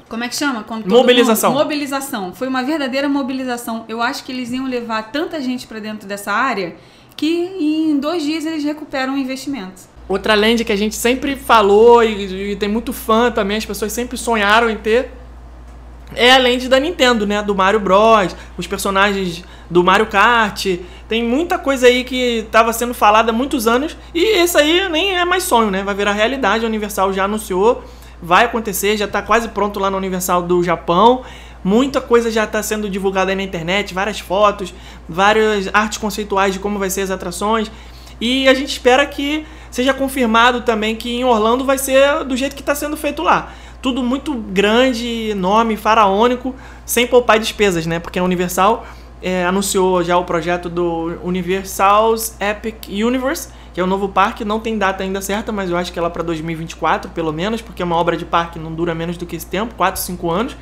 Speaker 2: como é que chama?
Speaker 1: Mobilização.
Speaker 2: mundo- mobilização. Foi uma verdadeira mobilização. Eu acho que eles iam levar tanta gente pra dentro dessa área que em dois dias eles recuperam o investimento.
Speaker 1: Outra land que a gente sempre falou e, e tem muito fã também, as pessoas sempre sonharam em ter, é a land da Nintendo, né? Do Mario Bros, os personagens do Mario Kart. Tem muita coisa aí que estava sendo falada há muitos anos e esse aí nem é mais sonho, né? Vai virar realidade. A Universal já anunciou, vai acontecer, já está quase pronto lá na Universal do Japão. Muita coisa já está sendo divulgada na internet, várias fotos, várias artes conceituais de como vai ser as atrações. E a gente espera que seja confirmado também que em Orlando vai ser do jeito que está sendo feito lá. Tudo muito grande, enorme, faraônico, sem poupar despesas, né? Porque a Universal é, anunciou já o projeto do Universal's Epic Universe, que é o novo parque. Não tem data ainda certa, mas eu acho que é lá para 2024, pelo menos, porque uma obra de parque não dura menos do que esse tempo 4, 5 anos.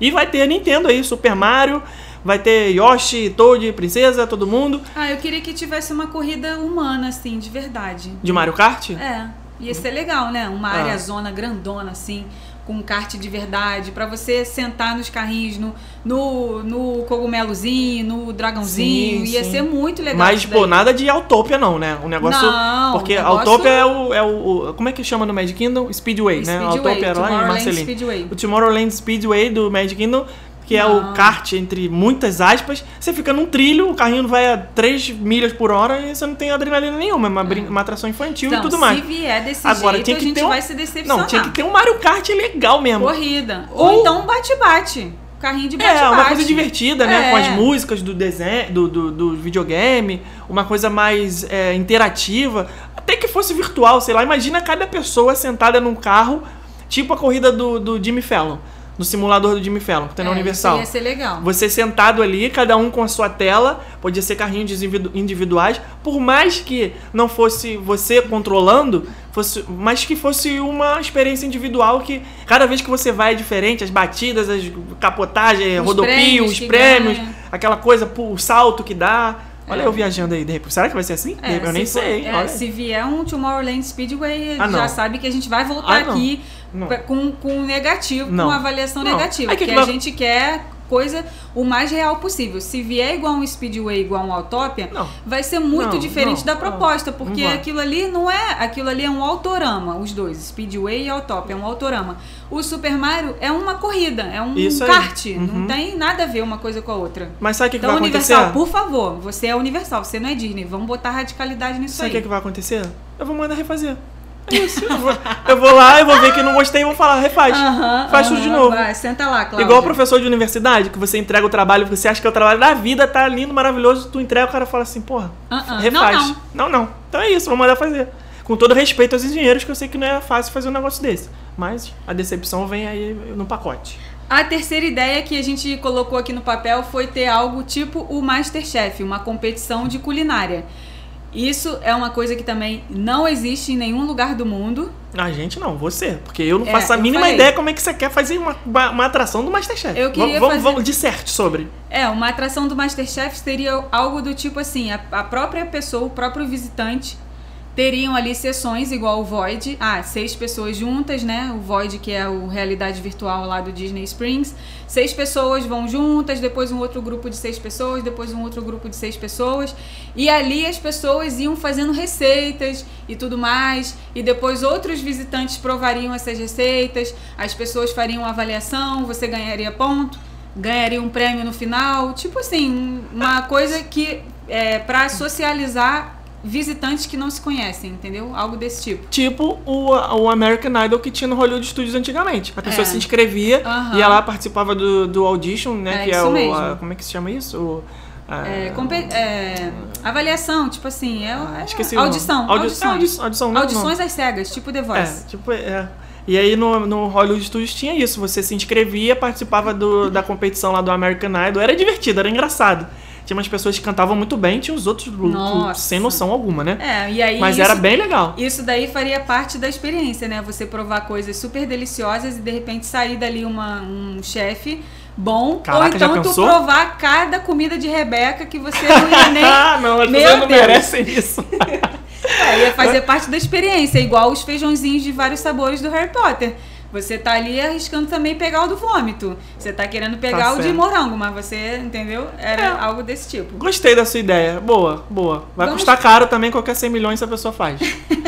Speaker 1: E vai ter a Nintendo aí, Super Mario, vai ter Yoshi, Toad, Princesa, todo mundo.
Speaker 2: Ah, eu queria que tivesse uma corrida humana, assim, de verdade.
Speaker 1: De Mario Kart?
Speaker 2: É, ia ser legal, né? Uma
Speaker 1: Ah.
Speaker 2: área zona grandona, assim, com kart de verdade, pra você sentar nos carrinhos, no, no, no cogumelozinho, no dragãozinho.
Speaker 1: Sim,
Speaker 2: ia
Speaker 1: sim.
Speaker 2: ser muito legal.
Speaker 1: Mas, pô, nada de Autopia não, né? O negócio...
Speaker 2: Não,
Speaker 1: porque
Speaker 2: o negócio-
Speaker 1: Autopia é o, é o... Como é que chama no Magic Kingdom? Speedway, né?
Speaker 2: Speedway,
Speaker 1: Autopia era lá em.
Speaker 2: Speedway.
Speaker 1: O Tomorrowland Speedway do Magic Kingdom, que é o kart entre muitas aspas. Você fica num trilho, o carrinho vai a 3 milhas por hora e você não tem adrenalina nenhuma. É uma, brin- uma atração infantil
Speaker 2: Então,
Speaker 1: e tudo mais.
Speaker 2: se vier desse
Speaker 1: Agora,
Speaker 2: jeito,
Speaker 1: tinha
Speaker 2: a
Speaker 1: que
Speaker 2: gente
Speaker 1: ter um-
Speaker 2: vai se decepcionar.
Speaker 1: Não, tinha que ter um Mario Kart legal mesmo.
Speaker 2: Corrida. Ou,
Speaker 1: Ou-
Speaker 2: então um bate-bate. Carrinho de bate-bate.
Speaker 1: É, uma coisa divertida, né?
Speaker 2: É.
Speaker 1: Com as músicas do desenho, do, do, do videogame, uma coisa mais é, interativa. Até que fosse virtual, sei lá. Imagina cada pessoa sentada num carro, tipo a corrida do, do Jimmy Fallon, no simulador do Jimmy Fallon, que tem na
Speaker 2: É,
Speaker 1: Universal.
Speaker 2: Isso ia ser legal.
Speaker 1: Você sentado ali, cada um com a sua tela, podia ser carrinhos individu- individuais, por mais que não fosse você controlando, fosse, mas que fosse uma experiência individual que cada vez que você vai é diferente, as batidas, as capotagens,
Speaker 2: Os
Speaker 1: rodopio,
Speaker 2: prêmios
Speaker 1: os prêmios,
Speaker 2: ganha.
Speaker 1: aquela coisa, o salto que dá. Olha
Speaker 2: É.
Speaker 1: eu viajando aí, de repente. Será que vai ser assim?
Speaker 2: É,
Speaker 1: eu nem
Speaker 2: for-
Speaker 1: sei.
Speaker 2: é, se vier um Tomorrowland Speedway,
Speaker 1: Ah,
Speaker 2: já sabe que a gente vai voltar
Speaker 1: Ah,
Speaker 2: aqui
Speaker 1: Não.
Speaker 2: Com, com negativo,
Speaker 1: Não.
Speaker 2: com avaliação
Speaker 1: Não.
Speaker 2: negativa.
Speaker 1: Que
Speaker 2: porque
Speaker 1: que
Speaker 2: a gente quer coisa o mais real possível. Se vier igual um Speedway, igual um Autopia,
Speaker 1: Não.
Speaker 2: vai ser muito
Speaker 1: Não,
Speaker 2: diferente
Speaker 1: não,
Speaker 2: da proposta, porque aquilo ali não é, aquilo ali é um autorama, os dois, Speedway e Autopia, é um autorama. O Super Mario é uma corrida, é um
Speaker 1: Isso
Speaker 2: kart,
Speaker 1: Uhum.
Speaker 2: não tem nada a ver uma coisa com a outra.
Speaker 1: Mas sabe o que, que
Speaker 2: Então,
Speaker 1: vai
Speaker 2: Universal,
Speaker 1: acontecer?
Speaker 2: por favor, você é Universal, você não é Disney. Vamos botar radicalidade nisso
Speaker 1: Sabe o
Speaker 2: aí.
Speaker 1: que, que vai acontecer? Eu vou mandar refazer. Isso. Eu vou, eu vou lá, eu vou ver que não gostei e vou falar, refaz. Faz tudo de novo.
Speaker 2: Vai, senta lá, Cláudia.
Speaker 1: Igual o professor de universidade, que você entrega o trabalho, você acha que é o trabalho da vida, tá lindo, maravilhoso, tu entrega, o cara fala assim, porra,
Speaker 2: ah.
Speaker 1: refaz.
Speaker 2: Não,
Speaker 1: não, não. Então é isso, vou mandar fazer. Com todo respeito aos engenheiros, que eu sei que não é fácil fazer um negócio desse. Mas a decepção vem aí no pacote.
Speaker 2: A terceira ideia que a gente colocou aqui no papel foi ter algo tipo o Masterchef, uma competição de culinária. Isso é uma coisa que também não existe em nenhum lugar do mundo.
Speaker 1: A gente não, você. Porque eu não
Speaker 2: É,
Speaker 1: faço a mínima
Speaker 2: falei.
Speaker 1: ideia como é que você quer fazer uma, uma, uma atração do Masterchef.
Speaker 2: Eu queria
Speaker 1: vamos,
Speaker 2: fazer-
Speaker 1: vamos, disserte sobre.
Speaker 2: É, uma atração do Masterchef seria algo do tipo assim: a, a própria pessoa, o próprio visitante, teriam ali sessões igual o Void. Ah, seis pessoas juntas, né? O Void, que é o realidade virtual lá do Disney Springs. Seis pessoas vão juntas, depois um outro grupo de seis pessoas, depois um outro grupo de seis pessoas. E ali as pessoas iam fazendo receitas e tudo mais. E depois outros visitantes provariam essas receitas. As pessoas fariam avaliação, você ganharia ponto ganharia um prêmio no final. Tipo assim, uma coisa que é para socializar visitantes que não se conhecem, entendeu? Algo desse tipo.
Speaker 1: Tipo o, o American Idol que tinha no Hollywood Studios antigamente. A pessoa
Speaker 2: É.
Speaker 1: se inscrevia
Speaker 2: Aham.
Speaker 1: e ela participava do, do audition, né?
Speaker 2: É,
Speaker 1: que é o.
Speaker 2: mesmo.
Speaker 1: a- como é que se chama isso? O,
Speaker 2: É, é, avaliação, tipo assim, é, é
Speaker 1: esqueci
Speaker 2: audição,
Speaker 1: Audi-
Speaker 2: audições.
Speaker 1: é, audi- audição, né?
Speaker 2: Audições às cegas, tipo The
Speaker 1: É,
Speaker 2: Voice.
Speaker 1: tipo, é. E aí no, no Hollywood Studios tinha isso. Você se inscrevia, participava do, da competição lá do American Idol. Era divertido, era engraçado. Tinha umas pessoas que cantavam muito bem, tinha os outros
Speaker 2: Nossa.
Speaker 1: sem noção alguma, né?
Speaker 2: É, e aí
Speaker 1: Mas
Speaker 2: isso,
Speaker 1: era bem legal.
Speaker 2: isso daí faria parte da experiência, né? Você provar coisas super deliciosas e de repente sair dali uma, um chefe bom.
Speaker 1: Caraca,
Speaker 2: ou então tu provar cada comida de Rebeca que você não ia (laughs) nem
Speaker 1: ah, não, as pessoas não merecem isso. (laughs)
Speaker 2: É, ia fazer parte da experiência, igual os feijãozinhos de vários sabores do Harry Potter. Você tá ali arriscando também pegar o do vômito. Você tá querendo pegar
Speaker 1: Tá
Speaker 2: o de
Speaker 1: certo.
Speaker 2: morango, mas você, entendeu? Era
Speaker 1: É.
Speaker 2: algo desse tipo.
Speaker 1: Gostei da sua ideia. Boa, boa. Vai
Speaker 2: Vamos-
Speaker 1: custar caro também, qualquer 100 milhões a pessoa faz. (laughs)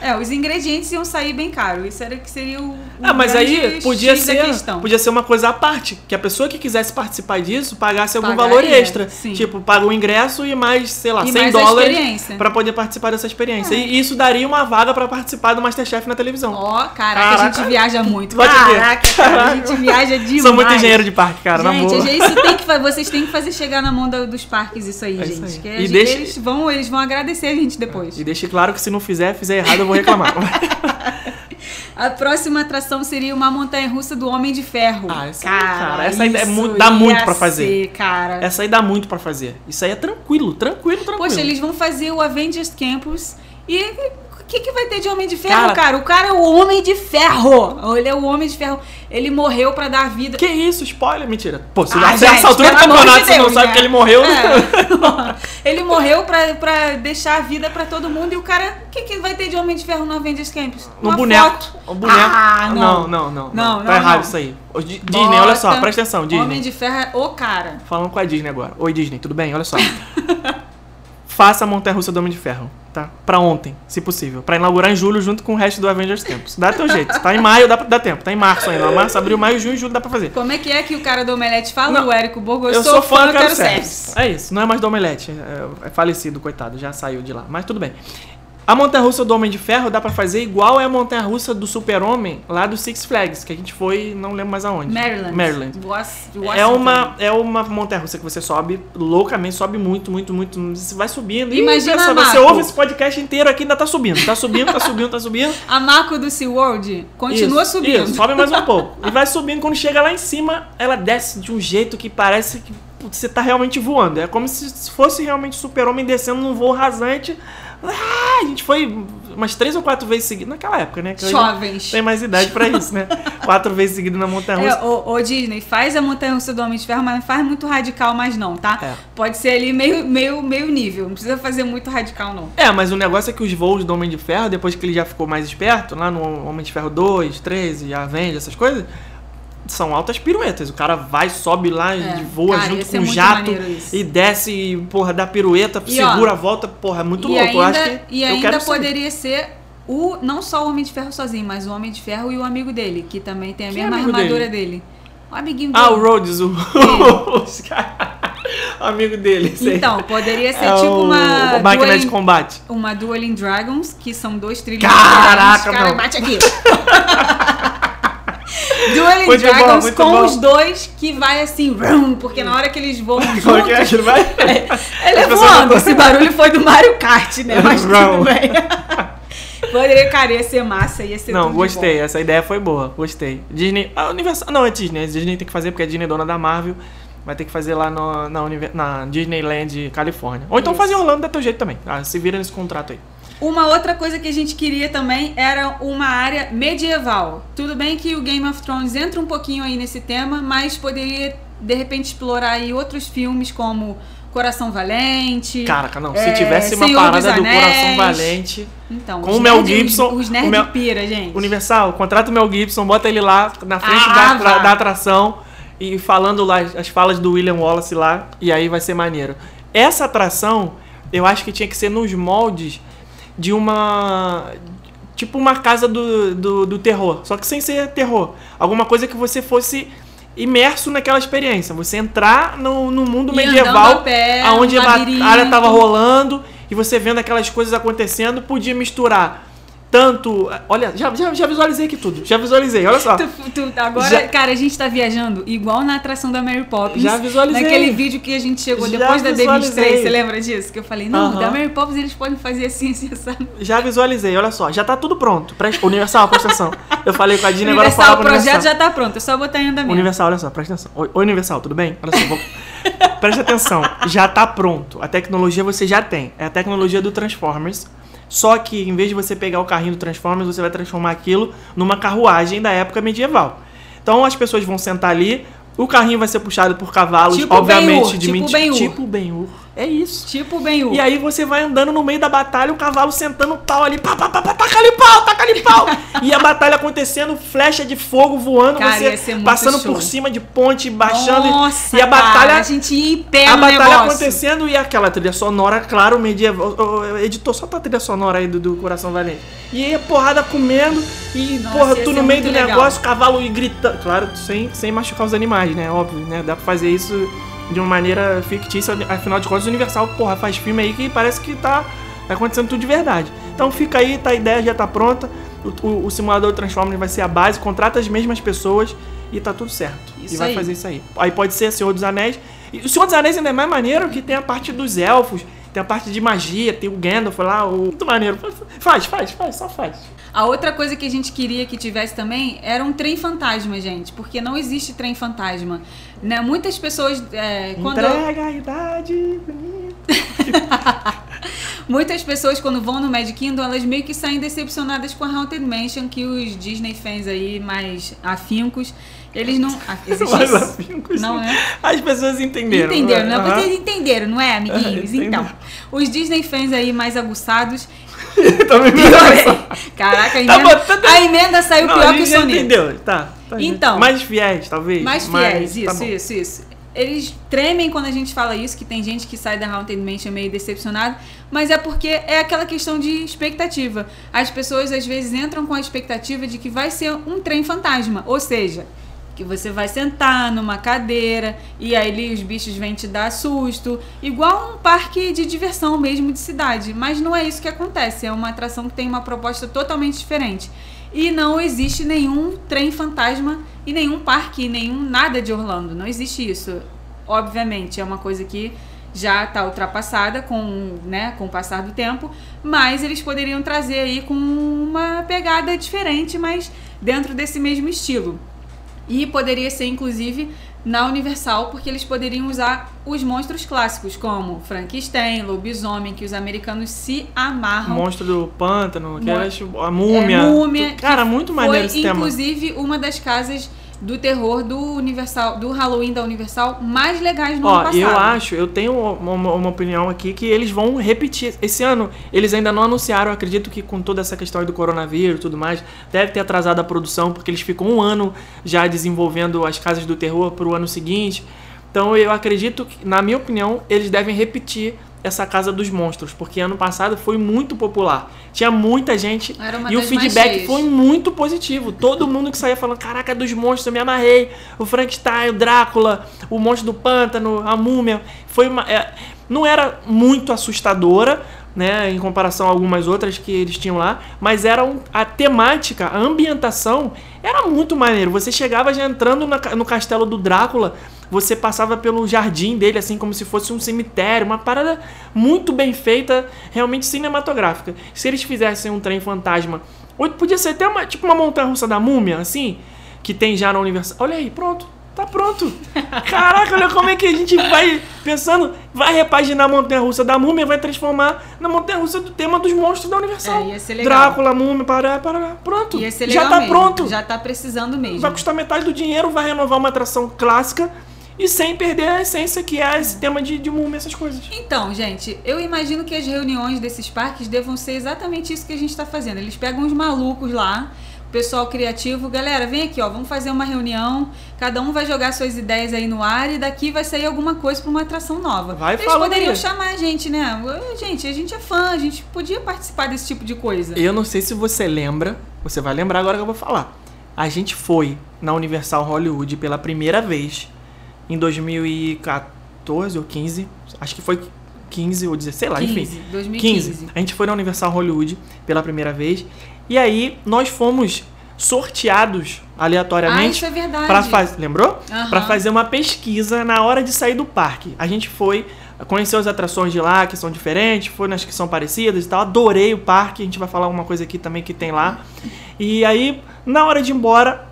Speaker 2: É, os ingredientes iam sair bem caro. Isso era que seria o. o
Speaker 1: Ah, mas aí podia
Speaker 2: X
Speaker 1: ser, podia ser uma coisa à parte, que a pessoa que quisesse participar disso pagasse algum
Speaker 2: Pagaria,
Speaker 1: valor extra.
Speaker 2: sim.
Speaker 1: Tipo, paga o ingresso e mais, sei lá,
Speaker 2: E
Speaker 1: 100
Speaker 2: mais a
Speaker 1: dólares.
Speaker 2: É.
Speaker 1: pra poder participar dessa experiência. E isso daria uma vaga pra participar do Masterchef na televisão.
Speaker 2: Ó, caraca,
Speaker 1: Caraca,
Speaker 2: a gente viaja viaja muito.
Speaker 1: Pode.
Speaker 2: Caraca, cara, a gente viaja demais.
Speaker 1: Sou muito engenheiro de parque, cara, na
Speaker 2: Gente,
Speaker 1: boa.
Speaker 2: isso tem que, vocês têm que fazer chegar na mão da- dos parques isso aí,
Speaker 1: É
Speaker 2: gente.
Speaker 1: isso aí. E
Speaker 2: gente-
Speaker 1: deixa-
Speaker 2: eles, vão, eles vão agradecer a gente depois.
Speaker 1: E deixe claro que se não fizer, fizer errado, eu vou reclamar. (laughs)
Speaker 2: A próxima atração seria uma montanha russa do Homem de Ferro.
Speaker 1: Ah, essa aí, cara, essa aí é muito- dá muito
Speaker 2: ia
Speaker 1: pra fazer.
Speaker 2: ser, cara.
Speaker 1: Essa aí dá muito pra fazer. Isso aí é tranquilo, tranquilo, tranquilo.
Speaker 2: Poxa, eles vão fazer o Avengers Campus e que, que vai ter de Homem de Ferro,
Speaker 1: Cara-
Speaker 2: cara? O cara é o Homem de Ferro. Ele é o Homem de Ferro. Ele morreu pra dar vida.
Speaker 1: Que isso, spoiler? Mentira. Pô, se
Speaker 2: Ah,
Speaker 1: ah, nessa altura do campeonato
Speaker 2: de
Speaker 1: você não
Speaker 2: Deus,
Speaker 1: sabe
Speaker 2: né?
Speaker 1: que ele morreu.
Speaker 2: É. (laughs) ele morreu pra, pra deixar a vida pra todo mundo e o cara. O que, que vai ter de Homem de Ferro no Avengers Campus?
Speaker 1: No
Speaker 2: Uma
Speaker 1: boneco.
Speaker 2: foto.
Speaker 1: O boneco.
Speaker 2: Ah,
Speaker 1: não,
Speaker 2: não.
Speaker 1: não, não.
Speaker 2: Não,
Speaker 1: Tá
Speaker 2: não,
Speaker 1: errado
Speaker 2: não.
Speaker 1: isso aí. Disney, olha só,
Speaker 2: Bota
Speaker 1: presta atenção, Disney.
Speaker 2: Homem de Ferro é o cara.
Speaker 1: Falando com a Disney agora. Oi, Disney, tudo bem? Olha só. (laughs) Faça a Montanha Russa do Homem de Ferro, tá? Pra ontem, se possível. Pra inaugurar em julho junto com o resto do Avengers Campus. Dá teu jeito. Tá em maio, dá, dá tempo. Tá em março ainda. Março, abril, maio, junho, julho, dá pra fazer.
Speaker 2: Como é que é que o cara do Omelete fala?
Speaker 1: Não.
Speaker 2: O Érico Borgo, eu,
Speaker 1: Eu sou fã, eu quero
Speaker 2: quero
Speaker 1: service.
Speaker 2: service.
Speaker 1: É isso, não é mais do Omelete. É, é falecido, coitado, já saiu de lá. Mas tudo bem. A montanha russa do Homem de Ferro dá pra fazer igual é a montanha russa do Super-Homem lá do Six Flags, que a gente foi, não lembro mais aonde.
Speaker 2: Maryland.
Speaker 1: Maryland.
Speaker 2: Was-
Speaker 1: É uma, é uma montanha russa que você sobe loucamente, sobe muito, muito, muito. Você vai subindo.
Speaker 2: Imagina,
Speaker 1: e pensa, você ouve esse podcast inteiro aqui ainda tá subindo. Tá subindo, tá subindo, tá subindo. (laughs)
Speaker 2: A Marco do SeaWorld continua
Speaker 1: Isso,
Speaker 2: subindo.
Speaker 1: isso, sobe mais um (laughs) pouco. E vai subindo, quando chega lá em cima, ela desce de um jeito que parece que você tá realmente voando. É como se fosse realmente super-homem descendo num voo rasante. Ah, a gente foi umas três ou quatro vezes seguidas naquela época, né? Que
Speaker 2: Jovens.
Speaker 1: Tem mais idade pra isso, né? (laughs) quatro vezes seguidas na montanha russa.
Speaker 2: É, ô, ô, Disney, faz a montanha russa do Homem de Ferro, mas não faz muito radical mais não, tá?
Speaker 1: É.
Speaker 2: Pode ser ali meio, meio, meio nível. Não precisa fazer muito radical, não.
Speaker 1: É, mas o negócio é que os voos do Homem de Ferro, depois que ele já ficou mais esperto, lá no Homem de Ferro 2, 3 e Avengers, essas coisas, são altas piruetas. O cara vai, sobe lá,
Speaker 2: É,
Speaker 1: e voa
Speaker 2: cara,
Speaker 1: junto com o
Speaker 2: muito
Speaker 1: jato e desce e, porra, dá pirueta,
Speaker 2: E,
Speaker 1: segura
Speaker 2: ó,
Speaker 1: a volta, porra, é muito louco. Eu
Speaker 2: ainda,
Speaker 1: acho que
Speaker 2: e
Speaker 1: eu
Speaker 2: ainda poderia ser o não só o Homem de Ferro sozinho, mas o Homem de Ferro e o amigo dele, que também tem a
Speaker 1: Que
Speaker 2: mesma armadura dele. O amiguinho
Speaker 1: Ah,
Speaker 2: dele.
Speaker 1: o Rhodes, o, (laughs) amigo dele. sei.
Speaker 2: Então, poderia ser
Speaker 1: É
Speaker 2: tipo
Speaker 1: o-
Speaker 2: uma.
Speaker 1: a máquina
Speaker 2: Dueling-
Speaker 1: de combate.
Speaker 2: Uma Dueling Dragons, que são dois trilhos
Speaker 1: Caraca,
Speaker 2: diferentes. Cara, bate aqui. (laughs) Dueling
Speaker 1: Muito bom,
Speaker 2: Dragons
Speaker 1: muito
Speaker 2: com
Speaker 1: bom.
Speaker 2: os dois que vai assim, vrum, porque na hora que eles voam (laughs)
Speaker 1: Como é que é?
Speaker 2: juntos,
Speaker 1: Ele vai? (laughs)
Speaker 2: ele é
Speaker 1: As pessoas
Speaker 2: voando. Esse barulho foi do Mario Kart, né? (laughs) Mas tudo bem. Poderia, cara, ia ser massa, ia ser
Speaker 1: Não, gostei.
Speaker 2: bom.
Speaker 1: Essa ideia foi boa. Gostei. Disney. A Universal. Não, é Disney. A Disney tem que fazer porque a Disney é dona da Marvel. Vai ter que fazer lá no- na, na Disneyland Califórnia. Ou então
Speaker 2: Isso.
Speaker 1: fazer Orlando, dá teu jeito também. Ah, se vira nesse contrato aí.
Speaker 2: Uma outra coisa que a gente queria também era uma área medieval. Tudo bem que o Game of Thrones entra um pouquinho aí nesse tema, mas poderia de repente explorar aí outros filmes como Coração Valente.
Speaker 1: Caraca, não.
Speaker 2: É,
Speaker 1: Se tivesse uma
Speaker 2: Senhor
Speaker 1: parada do. Coração Valente.
Speaker 2: Então,
Speaker 1: Com o Mel Gibson,
Speaker 2: Os, os
Speaker 1: o
Speaker 2: nerd
Speaker 1: Mel-
Speaker 2: pira, gente.
Speaker 1: Universal, contrata o Mel Gibson, bota ele lá na frente
Speaker 2: Ah,
Speaker 1: da,
Speaker 2: vá.
Speaker 1: da atração e falando lá as falas do William Wallace lá, e aí vai ser maneiro. Essa atração, eu acho que tinha que ser nos moldes de uma. Tipo uma casa do, do, do terror, só que sem ser terror. Alguma coisa que você fosse imerso naquela experiência. Você entrar no, no mundo
Speaker 2: E
Speaker 1: medieval,
Speaker 2: a pé,
Speaker 1: aonde a batalha
Speaker 2: labirinto.
Speaker 1: tava rolando e você vendo aquelas coisas acontecendo, podia misturar tanto. Olha, já, já, já visualizei aqui tudo. Já visualizei, olha só. (laughs)
Speaker 2: Tu- tu- agora,
Speaker 1: Já-
Speaker 2: cara, a gente tá viajando igual na atração da Mary Poppins.
Speaker 1: Já visualizei.
Speaker 2: Naquele vídeo que a gente chegou
Speaker 1: Já
Speaker 2: depois da D23.
Speaker 1: visualizei.
Speaker 2: Você lembra disso? Que eu falei, não,
Speaker 1: Aham.
Speaker 2: da Mary Poppins eles podem fazer assim, assim, sabe?
Speaker 1: Já visualizei, olha só. Já tá tudo pronto. Presta, Universal, presta atenção. Eu falei com a Dina, agora eu
Speaker 2: Universal, o projeto
Speaker 1: Universal.
Speaker 2: já tá pronto, é só botar em andamento.
Speaker 1: Universal, olha só, presta atenção. Oi, Universal, tudo bem? Olha só, vou... (laughs) presta atenção. Já tá pronto. A tecnologia você já tem. É a tecnologia do Transformers. Só que em vez de você pegar o carrinho do Transformers, você vai transformar aquilo numa carruagem da época medieval. Então as pessoas vão sentar ali, o carrinho vai ser puxado por cavalos,
Speaker 2: Tipo
Speaker 1: obviamente de
Speaker 2: tipo.
Speaker 1: Tipo Ben-Hur. É isso.
Speaker 2: Tipo bem o.
Speaker 1: E aí você vai andando no meio da batalha, o cavalo sentando o pau ali, pá, pá, pá, pá, taca ali pau, taca ali pau. (laughs) e a batalha acontecendo, flecha de fogo voando,
Speaker 2: Cara,
Speaker 1: você passando
Speaker 2: show.
Speaker 1: por cima de ponte, baixando.
Speaker 2: Nossa,
Speaker 1: e a batalha,
Speaker 2: cara, a gente ia em pé
Speaker 1: a batalha
Speaker 2: negócio.
Speaker 1: acontecendo e aquela trilha sonora, claro, medieval. Editor, só a trilha sonora aí do, do Coração Valente. E aí a porrada comendo e,
Speaker 2: Nossa,
Speaker 1: porra, tu no meio do
Speaker 2: legal.
Speaker 1: negócio, cavalo e gritando. Claro, sem, sem machucar os animais, né? Óbvio, né? Dá pra fazer isso de uma maneira fictícia. Afinal de contas, o Universal, porra, faz filme aí que parece que tá, tá acontecendo tudo de verdade. Então fica aí, tá, a ideia já tá pronta. o, o, o simulador Transformers vai ser a base, contrata as mesmas pessoas e tá tudo certo.
Speaker 2: Isso
Speaker 1: e vai
Speaker 2: aí.
Speaker 1: fazer isso aí. Aí pode ser Senhor dos Anéis. E o Senhor dos Anéis ainda é mais maneiro que tem a parte dos elfos, tem a parte de magia, tem o Gandalf lá, o... muito maneiro. Faz, faz, faz, só faz.
Speaker 2: A outra coisa que a gente queria que tivesse também era um trem fantasma, gente, porque não existe trem fantasma. Né? Muitas pessoas. é, quando
Speaker 1: Entrega a idade. bonita. (laughs)
Speaker 2: Muitas pessoas, quando vão no Magic Kingdom, elas meio que saem decepcionadas com a Haunted Mansion, que os Disney fans aí mais afincos, eles não. ah,
Speaker 1: Mais
Speaker 2: isso?
Speaker 1: afincos.
Speaker 2: Não é?
Speaker 1: As pessoas entenderam.
Speaker 2: Entenderam, né?
Speaker 1: Aham.
Speaker 2: Vocês entenderam, não é, amiguinhos?
Speaker 1: Entendi.
Speaker 2: Então, os Disney fans aí mais aguçados. (laughs)
Speaker 1: Também
Speaker 2: Caraca, a
Speaker 1: Tá
Speaker 2: emenda,
Speaker 1: botando-
Speaker 2: a emenda saiu
Speaker 1: Não,
Speaker 2: pior que o soneto.
Speaker 1: entendeu. Tá. tá,
Speaker 2: Então.
Speaker 1: Mais fiéis, talvez.
Speaker 2: Mais fiéis,
Speaker 1: tá
Speaker 2: isso,
Speaker 1: bom.
Speaker 2: isso, isso. Eles tremem quando a gente fala isso, que tem gente que sai da Haunted Mansion meio decepcionado, mas é porque é aquela questão de expectativa. As pessoas às vezes entram com a expectativa de que vai ser um trem fantasma, ou seja, que você vai sentar numa cadeira e aí os bichos vêm te dar susto, igual um parque de diversão mesmo de cidade. Mas não é isso que acontece, é uma atração que tem uma proposta totalmente diferente. E não existe nenhum trem fantasma e nenhum parque, nenhum nada de Orlando. Não existe isso. Obviamente, é uma coisa que já está ultrapassada com, né, com o passar do tempo, mas eles poderiam trazer aí com uma pegada diferente, mas dentro desse mesmo estilo. E poderia ser, inclusive, na Universal, porque eles poderiam usar os monstros clássicos, como Frankenstein, lobisomem, que os americanos se amarram.
Speaker 1: Monstro do pântano, que
Speaker 2: Mo-
Speaker 1: era tipo, a múmia.
Speaker 2: É, múmia,
Speaker 1: Cara, muito maneiro esse
Speaker 2: Foi,
Speaker 1: tema.
Speaker 2: inclusive, uma das casas do terror do Universal, do Halloween da Universal mais legais no ano
Speaker 1: Ó,
Speaker 2: passado.
Speaker 1: eu acho, eu tenho uma, uma opinião aqui que eles vão repetir. Esse ano, eles ainda não anunciaram, eu acredito que com toda essa questão do coronavírus e tudo mais, deve ter atrasado a produção, porque eles ficam um ano já desenvolvendo as casas do terror para o ano seguinte. Então eu acredito que, na minha opinião, eles devem repetir essa Casa dos Monstros, porque ano passado foi muito popular. Tinha muita gente e o feedback foi muito positivo. Todo mundo que saía falando: Caraca, dos monstros, eu me amarrei. O Frankenstein, o Drácula, o monstro do pântano, a múmia. Foi uma, é, não era muito assustadora, né, em comparação a algumas outras que eles tinham lá, mas era um, a temática, a ambientação era muito maneiro. Você chegava já entrando na no castelo do Drácula, você passava pelo jardim dele, assim como se fosse um cemitério, uma parada muito bem feita, realmente cinematográfica. Se eles fizessem um trem fantasma, ou podia ser até uma, tipo uma montanha russa da múmia, assim, que tem já na Universal. Olha aí, pronto. Tá pronto. (laughs) Caraca, olha como é que a gente vai pensando, vai repaginar a montanha russa da múmia, vai transformar na montanha russa do tema dos monstros da Universal.
Speaker 2: É, ia ser legal.
Speaker 1: Drácula, múmia, pará, pará. Pronto.
Speaker 2: Ia ser
Speaker 1: já
Speaker 2: legal
Speaker 1: tá
Speaker 2: mesmo.
Speaker 1: pronto.
Speaker 2: Já tá precisando mesmo.
Speaker 1: Vai custar metade do dinheiro, vai renovar uma atração clássica e sem perder a essência que é esse tema de, de múmia, essas coisas.
Speaker 2: Então, gente, eu imagino que as reuniões desses parques devam ser exatamente isso que a gente está fazendo. Eles pegam os malucos lá, o pessoal criativo, galera, vem aqui, ó, vamos fazer uma reunião. Cada um vai jogar suas ideias aí no ar e daqui vai sair alguma coisa para uma atração nova.
Speaker 1: Vai
Speaker 2: Eles poderiam
Speaker 1: aí.
Speaker 2: chamar a gente, né? Gente, a gente é fã, a gente podia participar desse tipo de coisa.
Speaker 1: Eu não sei se você lembra, você vai lembrar agora que eu vou falar. A gente foi na Universal Hollywood pela primeira vez em 2014 ou 15, acho que foi 15 ou 16, sei lá,
Speaker 2: 15,
Speaker 1: enfim.
Speaker 2: 2015.
Speaker 1: A gente foi na Universal Hollywood pela primeira vez e aí nós fomos sorteados
Speaker 2: Ah,
Speaker 1: aleatoriamente
Speaker 2: isso é verdade.
Speaker 1: Pra fazer, lembrou?
Speaker 2: Aham.
Speaker 1: Pra fazer uma pesquisa na hora de sair do parque. A gente foi, conheceu as atrações de lá que são diferentes, foi nas que são parecidas e tal. Adorei o parque, a gente vai falar uma coisa aqui também que tem lá. E aí, na hora de ir embora,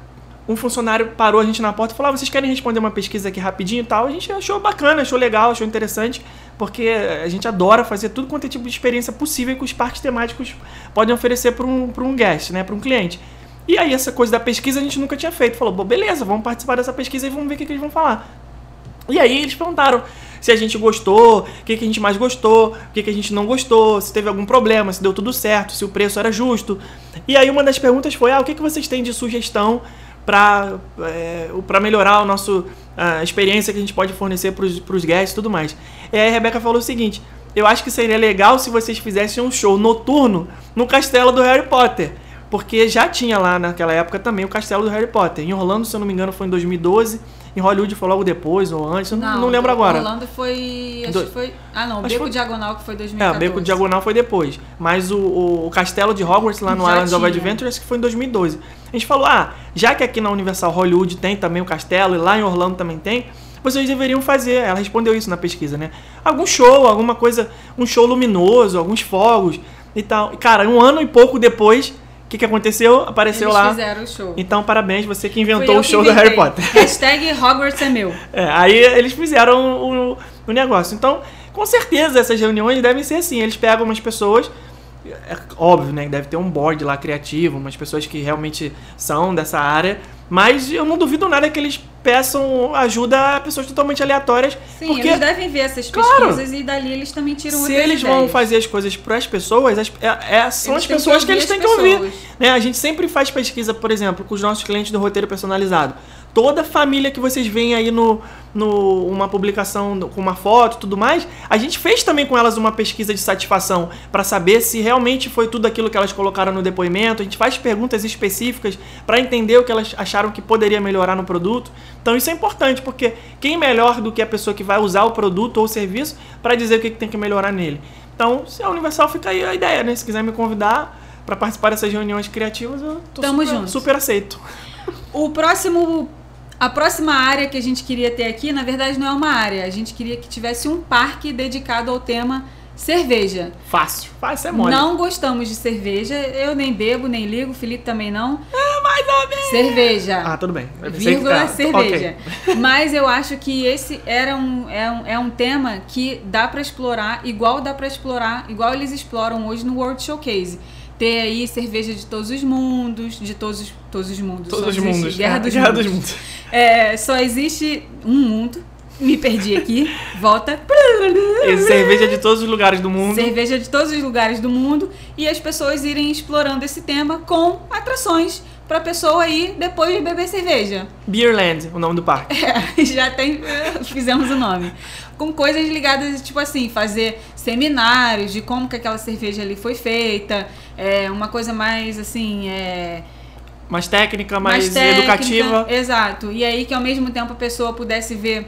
Speaker 1: um funcionário parou a gente na porta e falou: ah, vocês querem responder uma pesquisa aqui rapidinho e tal? A gente achou bacana, achou legal, achou interessante, porque a gente adora fazer tudo quanto é tipo de experiência possível que os parques temáticos podem oferecer para um, um guest, né, para um cliente. E aí, essa coisa da pesquisa a gente nunca tinha feito. Falou, "Bom, beleza, vamos participar dessa pesquisa e vamos ver o que, que eles vão falar. E aí eles perguntaram se a gente gostou, o que, que a gente mais gostou, o que, que a gente não gostou, se teve algum problema, se deu tudo certo, se o preço era justo. E aí uma das perguntas foi, ah, o que, que vocês têm de sugestão para é, melhorar a nossa a experiência que a gente pode fornecer para os guests e tudo mais. E aí a Rebeca falou o seguinte, eu acho que seria legal se vocês fizessem um show noturno no castelo do Harry Potter. Porque já tinha lá naquela época também o castelo do Harry Potter. Em Orlando, se eu não me engano, foi em 2012 em Hollywood foi logo depois ou antes, não, não lembro agora.
Speaker 2: Orlando foi. Acho
Speaker 1: Do-
Speaker 2: que foi. Ah, não,
Speaker 1: Acho
Speaker 2: Beco
Speaker 1: foi-
Speaker 2: Diagonal que foi
Speaker 1: É,
Speaker 2: 2014.
Speaker 1: o Beco Diagonal foi depois. Mas o, o- o castelo de Hogwarts lá no
Speaker 2: Já
Speaker 1: Islands of
Speaker 2: tinha.
Speaker 1: Adventure acho que foi em 2012. A gente falou, ah, já que aqui na Universal Hollywood tem também o castelo e lá em Orlando também tem, vocês deveriam fazer. Ela respondeu isso na pesquisa, né? Algum show, alguma coisa, um show luminoso, alguns fogos e tal. Cara, um ano e pouco depois, o que, que aconteceu? Apareceu
Speaker 2: Eles
Speaker 1: lá.
Speaker 2: fizeram o show.
Speaker 1: Então, parabéns, você que inventou o show do Harry. Potter. (laughs)
Speaker 2: Hashtag Hogwarts é meu.
Speaker 1: É, aí eles fizeram o, o negócio. Então, com certeza, essas reuniões devem ser assim. Eles pegam umas pessoas, é óbvio, né? Deve ter um board lá criativo, umas pessoas que realmente são dessa área. Mas eu não duvido nada que eles peçam ajuda a pessoas totalmente aleatórias.
Speaker 2: Sim,
Speaker 1: porque
Speaker 2: eles devem ver essas
Speaker 1: Claro.
Speaker 2: pesquisas e dali eles também tiram
Speaker 1: se eles vão
Speaker 2: ideias.
Speaker 1: fazer as coisas para as pessoas, as- é- é- são
Speaker 2: Eles
Speaker 1: as pessoas
Speaker 2: que
Speaker 1: que, eles têm que ouvir. Né? A gente sempre faz pesquisa, por exemplo, com os nossos clientes do roteiro personalizado. Toda família que vocês veem aí no, no uma publicação no- com uma foto e tudo mais, a gente fez também com elas uma pesquisa de satisfação para saber se realmente foi tudo aquilo que elas colocaram no depoimento. A gente faz perguntas específicas para entender o que elas acharam que poderia melhorar no produto. Então isso é importante porque quem melhor do que a pessoa que vai usar o produto ou o serviço para dizer o que que tem que melhorar nele. Então, se a Universal fica aí a ideia, né? Se quiser me convidar para participar dessas reuniões criativas, eu tô
Speaker 2: Tamo
Speaker 1: super,
Speaker 2: junto.
Speaker 1: super aceito.
Speaker 2: O próximo. A próxima área que a gente queria ter aqui, na verdade, não é uma área. A gente queria que tivesse um parque dedicado ao tema cerveja.
Speaker 1: Fácil. Fácil é mole.
Speaker 2: Não gostamos de cerveja. Eu nem bebo, nem ligo. O Felipe também não.
Speaker 1: É mais ou menos.
Speaker 2: Cerveja.
Speaker 1: Ah, tudo bem.
Speaker 2: Vírgula
Speaker 1: ah,
Speaker 2: cerveja.
Speaker 1: ok. (laughs) (laughs)
Speaker 2: Mas eu acho que esse era um, é, um, é um tema que dá pra explorar, igual dá pra explorar, igual eles exploram hoje no World Showcase. Ter aí cerveja de todos os mundos, de todos os, todos os mundos.
Speaker 1: Todos os mundos.
Speaker 2: Guerra,
Speaker 1: É,
Speaker 2: dos,
Speaker 1: Guerra
Speaker 2: mundos.
Speaker 1: dos mundos.
Speaker 2: É, só existe um mundo. Me perdi aqui. (laughs) Volta.
Speaker 1: E cerveja de todos os lugares do mundo.
Speaker 2: Cerveja de todos os lugares do mundo e as pessoas irem explorando esse tema com atrações pra pessoa ir depois de beber cerveja.
Speaker 1: Beerland, o nome do parque. (laughs)
Speaker 2: É, já tem. (laughs) Fizemos o nome. Com coisas ligadas, tipo assim, fazer seminários de como que aquela cerveja ali foi feita. É, uma coisa mais assim. É,
Speaker 1: Mais técnica, mais,
Speaker 2: técnica,
Speaker 1: educativa.
Speaker 2: Exato. E aí que ao mesmo tempo a pessoa pudesse ver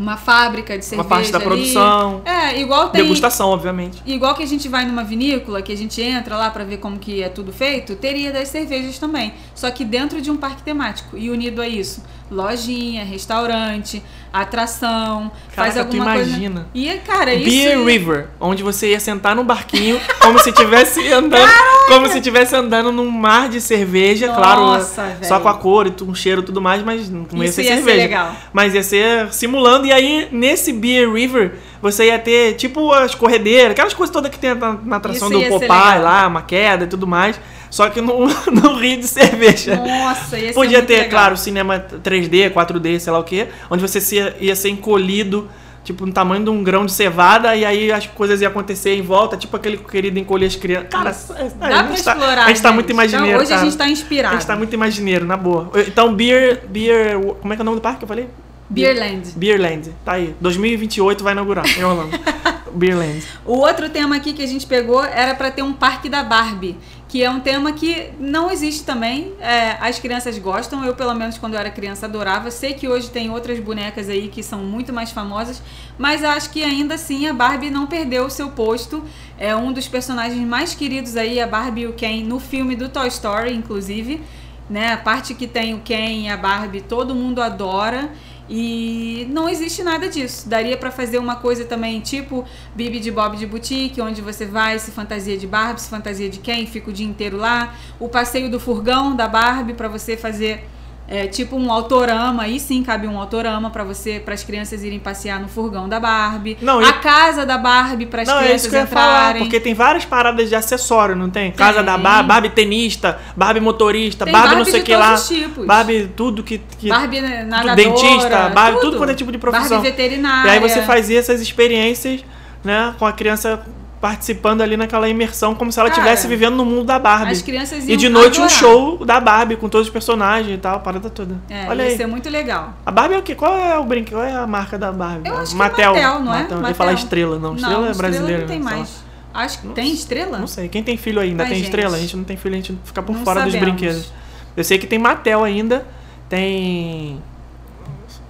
Speaker 2: uma fábrica de cerveja.
Speaker 1: Uma parte da
Speaker 2: ali.
Speaker 1: produção.
Speaker 2: É, igual tem.
Speaker 1: Degustação, obviamente.
Speaker 2: Igual que a gente vai numa vinícola, que a gente entra lá pra ver como que é tudo feito, teria das cervejas também. Só que dentro de um parque temático. E unido a isso, lojinha, restaurante, atração, faz
Speaker 1: Caraca, tu
Speaker 2: alguma coisa.
Speaker 1: imagina.
Speaker 2: E, cara, isso.
Speaker 1: Beer River, onde você ia sentar no barquinho, como se estivesse andando, como se estivesse andando num mar de cerveja,
Speaker 2: Nossa,
Speaker 1: claro,
Speaker 2: velho.
Speaker 1: só com a cor e um cheiro e tudo mais, mas não ia
Speaker 2: Isso
Speaker 1: ser
Speaker 2: ia ser
Speaker 1: cerveja.
Speaker 2: legal.
Speaker 1: Mas ia ser simulando e aí nesse Beer River você ia ter tipo as corredeiras, aquelas coisas todas que tem na, na atração
Speaker 2: Isso
Speaker 1: do
Speaker 2: ia
Speaker 1: Popeye lá, uma queda e tudo mais, só que no, (laughs) no rio de cerveja.
Speaker 2: Nossa, ia ser
Speaker 1: Podia ter,
Speaker 2: legal.
Speaker 1: claro, cinema 3D, 4D, sei lá o que, onde você se- ia ser encolhido, tipo, no tamanho de um grão de cevada, e aí as coisas iam acontecer em volta, tipo aquele querido encolher as crianças. Cara,
Speaker 2: Dá
Speaker 1: a
Speaker 2: pra
Speaker 1: gente tá-
Speaker 2: explorar.
Speaker 1: A gente tá muito imagineiro,
Speaker 2: Então, hoje
Speaker 1: cara.
Speaker 2: a gente tá
Speaker 1: A
Speaker 2: inspirado.
Speaker 1: gente tá muito imagineiro, na boa. Então, Beer. Beer. Como é que é o nome do parque que eu falei?
Speaker 2: Beerland.
Speaker 1: Beerland. Tá aí. 2028 vai inaugurar em Orlando. (laughs) Beerland.
Speaker 2: O outro tema aqui que a gente pegou era para ter um parque da Barbie, que é um tema que não existe também. É, as crianças gostam, eu pelo menos quando eu era criança adorava. Sei que hoje tem outras bonecas aí que são muito mais famosas, mas acho que ainda assim a Barbie não perdeu o seu posto. É um dos personagens mais queridos aí, a Barbie e o Ken, no filme do Toy Story, inclusive. Né? A parte que tem o Ken e a Barbie, todo mundo adora. E não existe nada disso. Daria pra fazer uma coisa também tipo Bibi de Bob de Boutique, onde você vai, se fantasia de Barbie, se fantasia de quem, fica o dia inteiro lá. O passeio do furgão da Barbie pra você fazer é, tipo um autorama, aí sim cabe um autorama pra você, para as crianças irem passear no furgão da Barbie.
Speaker 1: Não, e-
Speaker 2: a casa da Barbie para as
Speaker 1: Não, é isso
Speaker 2: crianças
Speaker 1: que eu ia falar,
Speaker 2: entrarem.
Speaker 1: porque tem várias paradas de acessório, não tem? Casa da
Speaker 2: Tem.
Speaker 1: Barbie, Barbie tenista, Barbie motorista,
Speaker 2: Tem
Speaker 1: Barbie não
Speaker 2: Barbie
Speaker 1: sei o
Speaker 2: de
Speaker 1: que lá.
Speaker 2: os tipos.
Speaker 1: Barbie, tudo que. que
Speaker 2: Barbie nadadora,
Speaker 1: dentista, Barbie, tudo quanto é tipo de profissão.
Speaker 2: Barbie veterinária.
Speaker 1: E aí você fazia essas experiências, né, com a criança participando ali naquela imersão, como se ela estivesse vivendo no mundo da Barbie.
Speaker 2: As crianças
Speaker 1: E
Speaker 2: iam
Speaker 1: de noite um
Speaker 2: adorar.
Speaker 1: show da Barbie com todos os personagens e tal, a parada toda.
Speaker 2: É,
Speaker 1: Olha
Speaker 2: ia
Speaker 1: aí.
Speaker 2: ser muito legal.
Speaker 1: A Barbie é o quê? Qual é o brinquedo? Qual é a marca da Barbie?
Speaker 2: Eu acho que é Mattel, não é?
Speaker 1: Mattel. Eu ia
Speaker 2: Mattel.
Speaker 1: falar estrela, não. Estrela é brasileira.
Speaker 2: não tem
Speaker 1: né? Sei lá.
Speaker 2: mais. Acho que
Speaker 1: Não
Speaker 2: tem estrela?
Speaker 1: Não sei. Quem tem filho ainda
Speaker 2: Ai,
Speaker 1: tem
Speaker 2: gente.
Speaker 1: estrela? A gente não tem filho, a gente fica por
Speaker 2: Não
Speaker 1: fora dos
Speaker 2: sabemos.
Speaker 1: brinquedos. Eu sei que tem Mattel ainda. Tem.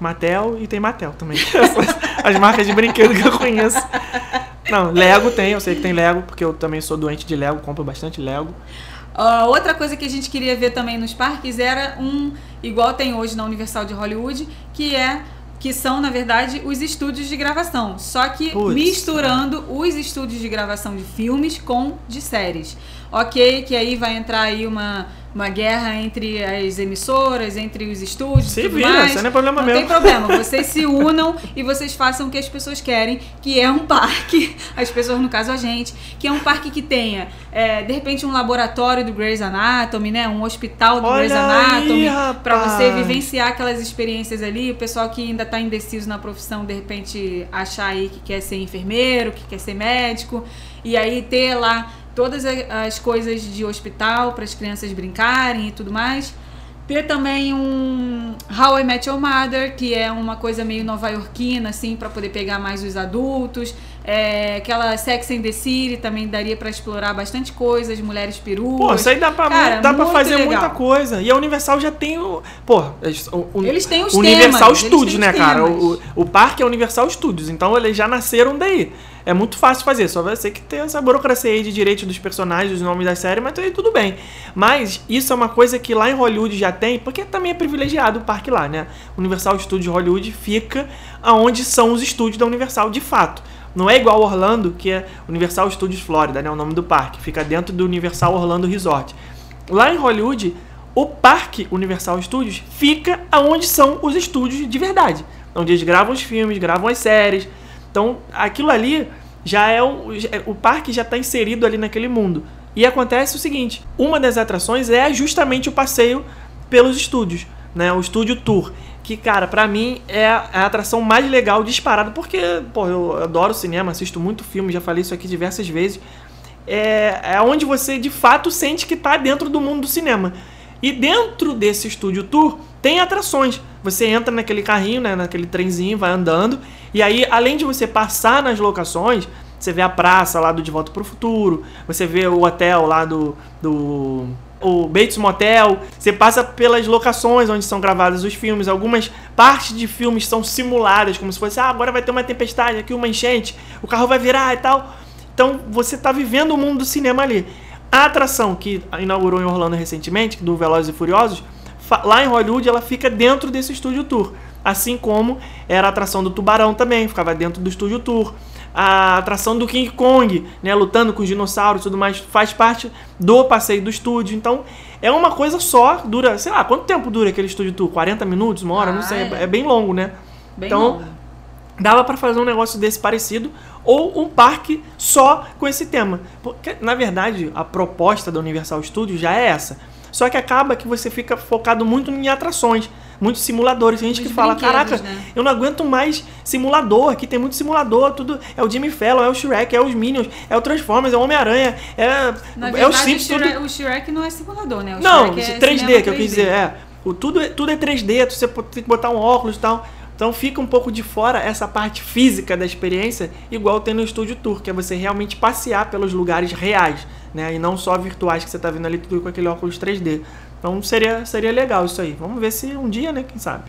Speaker 1: Mattel e tem Mattel também. (laughs) As marcas de brinquedo que eu conheço. Não, Lego tem, eu sei que tem Lego, porque eu também sou doente de Lego, compro bastante Lego.
Speaker 2: Uh, outra coisa que a gente queria ver também nos parques era um, igual tem hoje na Universal de Hollywood, que é que são, na verdade, os estúdios de gravação. Só que Puts, misturando é. os estúdios de gravação de filmes com de séries. Ok, que aí vai entrar aí uma uma guerra entre as emissoras, entre os estúdios
Speaker 1: se vira,
Speaker 2: mais.
Speaker 1: Isso não é problema
Speaker 2: não
Speaker 1: meu.
Speaker 2: tem problema. Vocês se unam (laughs) e vocês façam o que as pessoas querem, que é um parque, as pessoas, no caso a gente, que é um parque que tenha, é, de repente, um laboratório do Grey's Anatomy, né? Um hospital do
Speaker 1: Olha
Speaker 2: Grey's Anatomy,
Speaker 1: para
Speaker 2: você vivenciar aquelas experiências ali. O pessoal que ainda está indeciso na profissão, de repente, achar aí que quer ser enfermeiro, que quer ser médico, e aí ter lá todas as coisas de hospital para as crianças brincarem e tudo mais. Ter também um How I Met Your Mother, que é uma coisa meio nova-iorquina, assim, para poder pegar mais os adultos. É, aquela Sex and the City também daria para explorar bastante coisas, mulheres peruas.
Speaker 1: Pô, isso aí dá pra, Cara, dá pra fazer legal. muita coisa. E a Universal já tem o. Pô,
Speaker 2: o, eles têm os
Speaker 1: Universal
Speaker 2: temas,
Speaker 1: Studios, né, cara? O, o parque é Universal Studios, então eles já nasceram daí. É muito fácil fazer, só vai ser que ter essa burocracia aí de direito dos personagens, dos nomes da série, mas aí tudo bem. Mas isso é uma coisa que lá em Hollywood já tem, porque também é privilegiado o parque lá, né? Universal Studios Hollywood fica aonde são os estúdios da Universal de fato. Não é igual Orlando, que é Universal Studios Florida, né? O nome do parque. Fica dentro do Universal Orlando Resort. Lá em Hollywood, o parque Universal Studios fica aonde são os estúdios de verdade. Onde eles gravam os filmes, gravam as séries, então, aquilo ali já é o, o parque já está inserido ali naquele mundo. E acontece o seguinte: uma das atrações é justamente o passeio pelos estúdios, né? O estúdio tour, que cara, para mim é a atração mais legal disparada, porque pô, eu adoro cinema, assisto muito filme, já falei isso aqui diversas vezes. É, é onde você de fato sente que está dentro do mundo do cinema. E dentro desse estúdio tour tem atrações. Você entra naquele carrinho, né, naquele trenzinho, vai andando, e aí além de você passar nas locações, você vê a praça lá do De Volta para o Futuro, você vê o hotel lá do, do o Bates Motel, você passa pelas locações onde são gravados os filmes, algumas partes de filmes são simuladas, como se fosse, ah, agora vai ter uma tempestade, aqui uma enchente, o carro vai virar e tal. Então você está vivendo o mundo do cinema ali. A atração que inaugurou em Orlando recentemente, do Velozes e Furiosos, lá em Hollywood ela fica dentro desse estúdio tour. Assim como era a atração do Tubarão também, ficava dentro do estúdio tour. A atração do King Kong, né, lutando com os dinossauros e tudo mais, faz parte do passeio do estúdio. Então, é uma coisa só, dura, sei lá, quanto tempo dura aquele estúdio tour? 40 minutos, uma hora? Ah, não sei, é. é. bem longo, né?
Speaker 2: Bem
Speaker 1: então,
Speaker 2: longo.
Speaker 1: Dava para fazer um negócio desse parecido ou um parque só com esse tema. Porque, na verdade, a proposta da Universal Studios já é essa. Só que acaba que você fica focado muito em atrações, muitos simuladores. Tem gente Os que fala, caraca, né? eu não aguento mais simulador, aqui tem muito simulador, tudo é o Jimmy Fallon, é o Shrek, é os Minions, é o Transformers, é o Homem-Aranha, é,
Speaker 2: Na
Speaker 1: é
Speaker 2: o
Speaker 1: Simpsons.
Speaker 2: O Shrek, tudo... o Shrek não é simulador, né? O
Speaker 1: não,
Speaker 2: Shrek é
Speaker 1: 3D, que eu quis dizer, é. O, tudo, é, tudo é 3D, você tem que botar um óculos e tal. Então fica um pouco de fora essa parte física da experiência, igual tem no Estúdio Tour, que é você realmente passear pelos lugares reais, né? E não só virtuais que você está vendo ali tudo com aquele óculos 3D. Então seria, seria legal isso aí. Vamos ver se um dia, né? Quem sabe.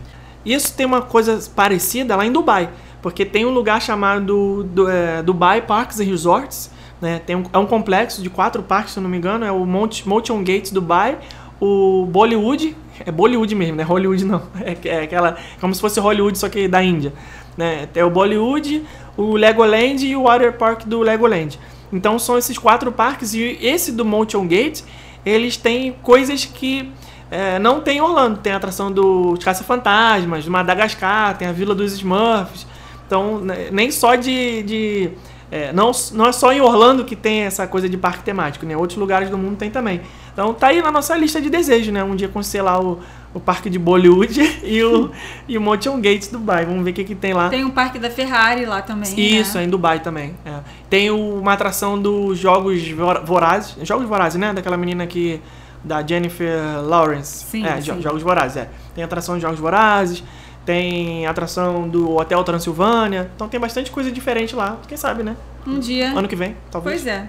Speaker 1: Isso tem uma coisa parecida lá em Dubai, porque tem um lugar chamado do, é, Dubai Parks and Resorts, né? Tem um, é um complexo de quatro parques, se não me engano, é o Motion Gates Dubai, o Bollywood, é Bollywood mesmo, né? Hollywood não. (laughs) É, é aquela. Como se fosse Hollywood, só que da Índia. Né? Tem o Bollywood, o Legoland e o Water Park do Legoland. Então são esses quatro parques. E esse do Mountain Gate, eles têm coisas que é, não tem em Orlando. Tem a atração dos Caça-Fantasmas, do Madagascar, tem a Vila dos Smurfs. Então, né, nem só de. de é, não, não é só em Orlando que tem essa coisa de parque temático, né? Outros lugares do mundo tem também. Então tá aí na nossa lista de desejos, né? Um dia conhecer lá o, o parque de Bollywood (laughs) e o, e o Motion Gates Dubai. Vamos ver o que, que tem lá.
Speaker 2: Tem o parque da Ferrari lá também.
Speaker 1: Isso,
Speaker 2: né?
Speaker 1: é em Dubai também. É. Tem uma atração dos Jogos Vorazes. Jogos Vorazes, né? Daquela menina que. Da Jennifer Lawrence.
Speaker 2: Sim,
Speaker 1: é,
Speaker 2: sim.
Speaker 1: Jogos Vorazes, é. Tem atração de Jogos Vorazes. Tem atração do Hotel Transilvânia. Então tem bastante coisa diferente lá. Quem sabe, né?
Speaker 2: Um dia.
Speaker 1: Ano que vem, talvez.
Speaker 2: Pois é.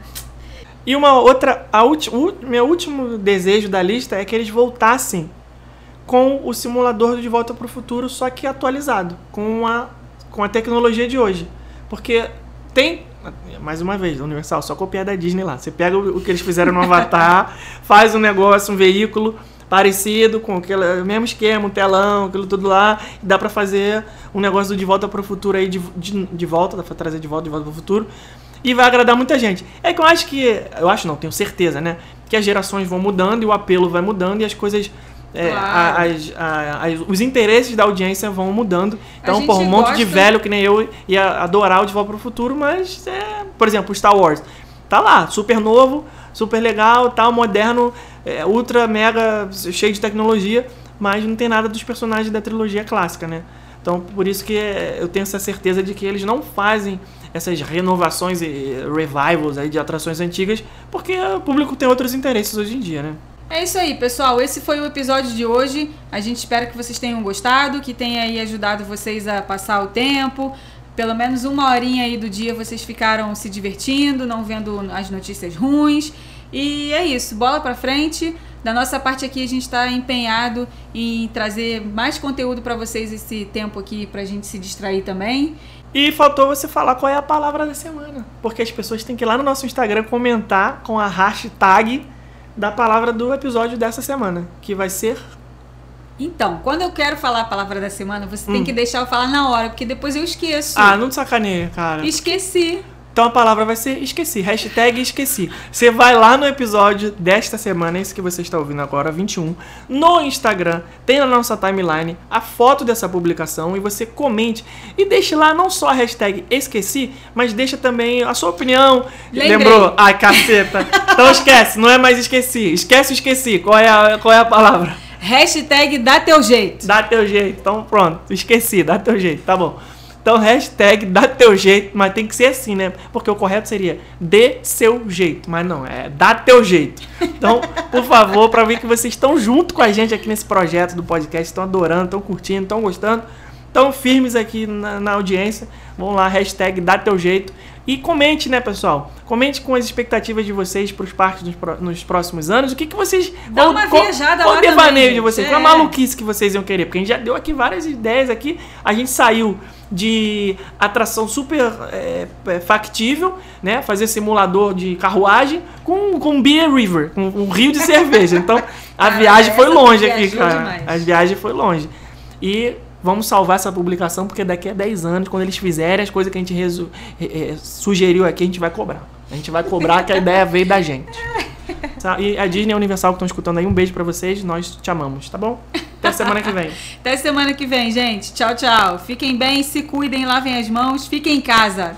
Speaker 1: E uma outra, a ulti, o meu último desejo da lista é que eles voltassem com o simulador do De Volta para o Futuro, só que atualizado, com a, com a tecnologia de hoje. Porque tem, mais uma vez, Universal, só copiar da Disney lá. Você pega o, o que eles fizeram no (laughs) Avatar, faz um negócio, um veículo parecido com aquele mesmo esquema, um telão, aquilo tudo lá, e dá para fazer um negócio do De Volta para o Futuro aí de, de, de volta, dá pra trazer de volta, de volta para o futuro, e vai agradar muita gente. É que eu acho que, eu acho não, tenho certeza, né, que as gerações vão mudando e o apelo vai mudando e as coisas é,
Speaker 2: Claro.
Speaker 1: as- as- os interesses da audiência vão mudando. Então, pô, um monte de
Speaker 2: gosta-
Speaker 1: velho que nem eu ia adorar o De Volta para o Futuro, mas, é, por exemplo, Star Wars. Tá lá, super novo, super legal, tal, moderno, é, ultra, mega, cheio de tecnologia, mas não tem nada dos personagens da trilogia clássica, né? Então, por isso que é, eu tenho essa certeza de que eles não fazem essas renovações e revivals aí de atrações antigas, porque o público tem outros interesses hoje em dia, né?
Speaker 2: É isso aí, pessoal. Esse foi o episódio de hoje. A gente espera que vocês tenham gostado, que tenha aí ajudado vocês a passar o tempo. Pelo menos uma horinha aí do dia vocês ficaram se divertindo, não vendo as notícias ruins. E é isso, bola pra frente. Da nossa parte aqui, a gente está empenhado em trazer mais conteúdo para vocês esse tempo aqui pra gente se distrair também.
Speaker 1: E faltou você falar qual é a palavra da semana. Porque as pessoas têm que ir lá no nosso Instagram comentar com a hashtag da palavra do episódio dessa semana. Que vai ser.
Speaker 2: Então, quando eu quero falar a palavra da semana, você tem
Speaker 1: Hum.
Speaker 2: que deixar eu falar na hora, porque depois eu esqueço.
Speaker 1: Ah, não te sacaneia, cara.
Speaker 2: Esqueci.
Speaker 1: Então a palavra vai ser esqueci. Hashtag esqueci. Você vai lá no episódio desta semana, esse que você está ouvindo agora, 21, no Instagram, tem na nossa timeline a foto dessa publicação e você comente. E deixe lá não só a hashtag esqueci, mas deixa também a sua opinião.
Speaker 2: Lembrei.
Speaker 1: Lembrou? Ai, caceta. Então esquece, não é mais esqueci. Esquece esqueci. Qual é a, qual é a palavra?
Speaker 2: Hashtag dá teu jeito.
Speaker 1: Dá teu jeito. Então pronto, esqueci, dá teu jeito, tá bom. Então hashtag dá teu jeito, mas tem que ser assim, né? Porque o correto seria dê seu jeito, mas não, é dá teu jeito. Então, por favor, para ver que vocês estão junto com a gente aqui nesse projeto do podcast, estão adorando, estão curtindo, estão gostando, estão firmes aqui na, na audiência, vão lá, hashtag dá teu jeito. E comente, né, pessoal? Comente com as expectativas de vocês para os parques nos, nos próximos anos. O que, que vocês.
Speaker 2: Dá uma viajada
Speaker 1: qual
Speaker 2: lá
Speaker 1: o devaneio
Speaker 2: também,
Speaker 1: de vocês? Qual a
Speaker 2: É.
Speaker 1: maluquice que vocês iam querer? Porque a gente já deu aqui várias ideias aqui. A gente saiu de atração super é, é, factível, né? Fazer simulador de carruagem com, com Beer River, com um rio de cerveja. Então, a
Speaker 2: Cara,
Speaker 1: viagem foi longe aqui, cara.
Speaker 2: demais.
Speaker 1: A viagem foi longe. E vamos salvar essa publicação, porque daqui a 10 anos, quando eles fizerem as coisas que a gente resu- eh, sugeriu aqui, a gente vai cobrar. A gente vai cobrar que a ideia veio da gente. (laughs) E a Disney e a Universal que estão escutando aí, um beijo pra vocês. Nós te amamos, tá bom? Até semana que vem. (laughs)
Speaker 2: Até semana que vem, gente. Tchau, tchau. Fiquem bem, se cuidem, lavem as mãos, fiquem em casa.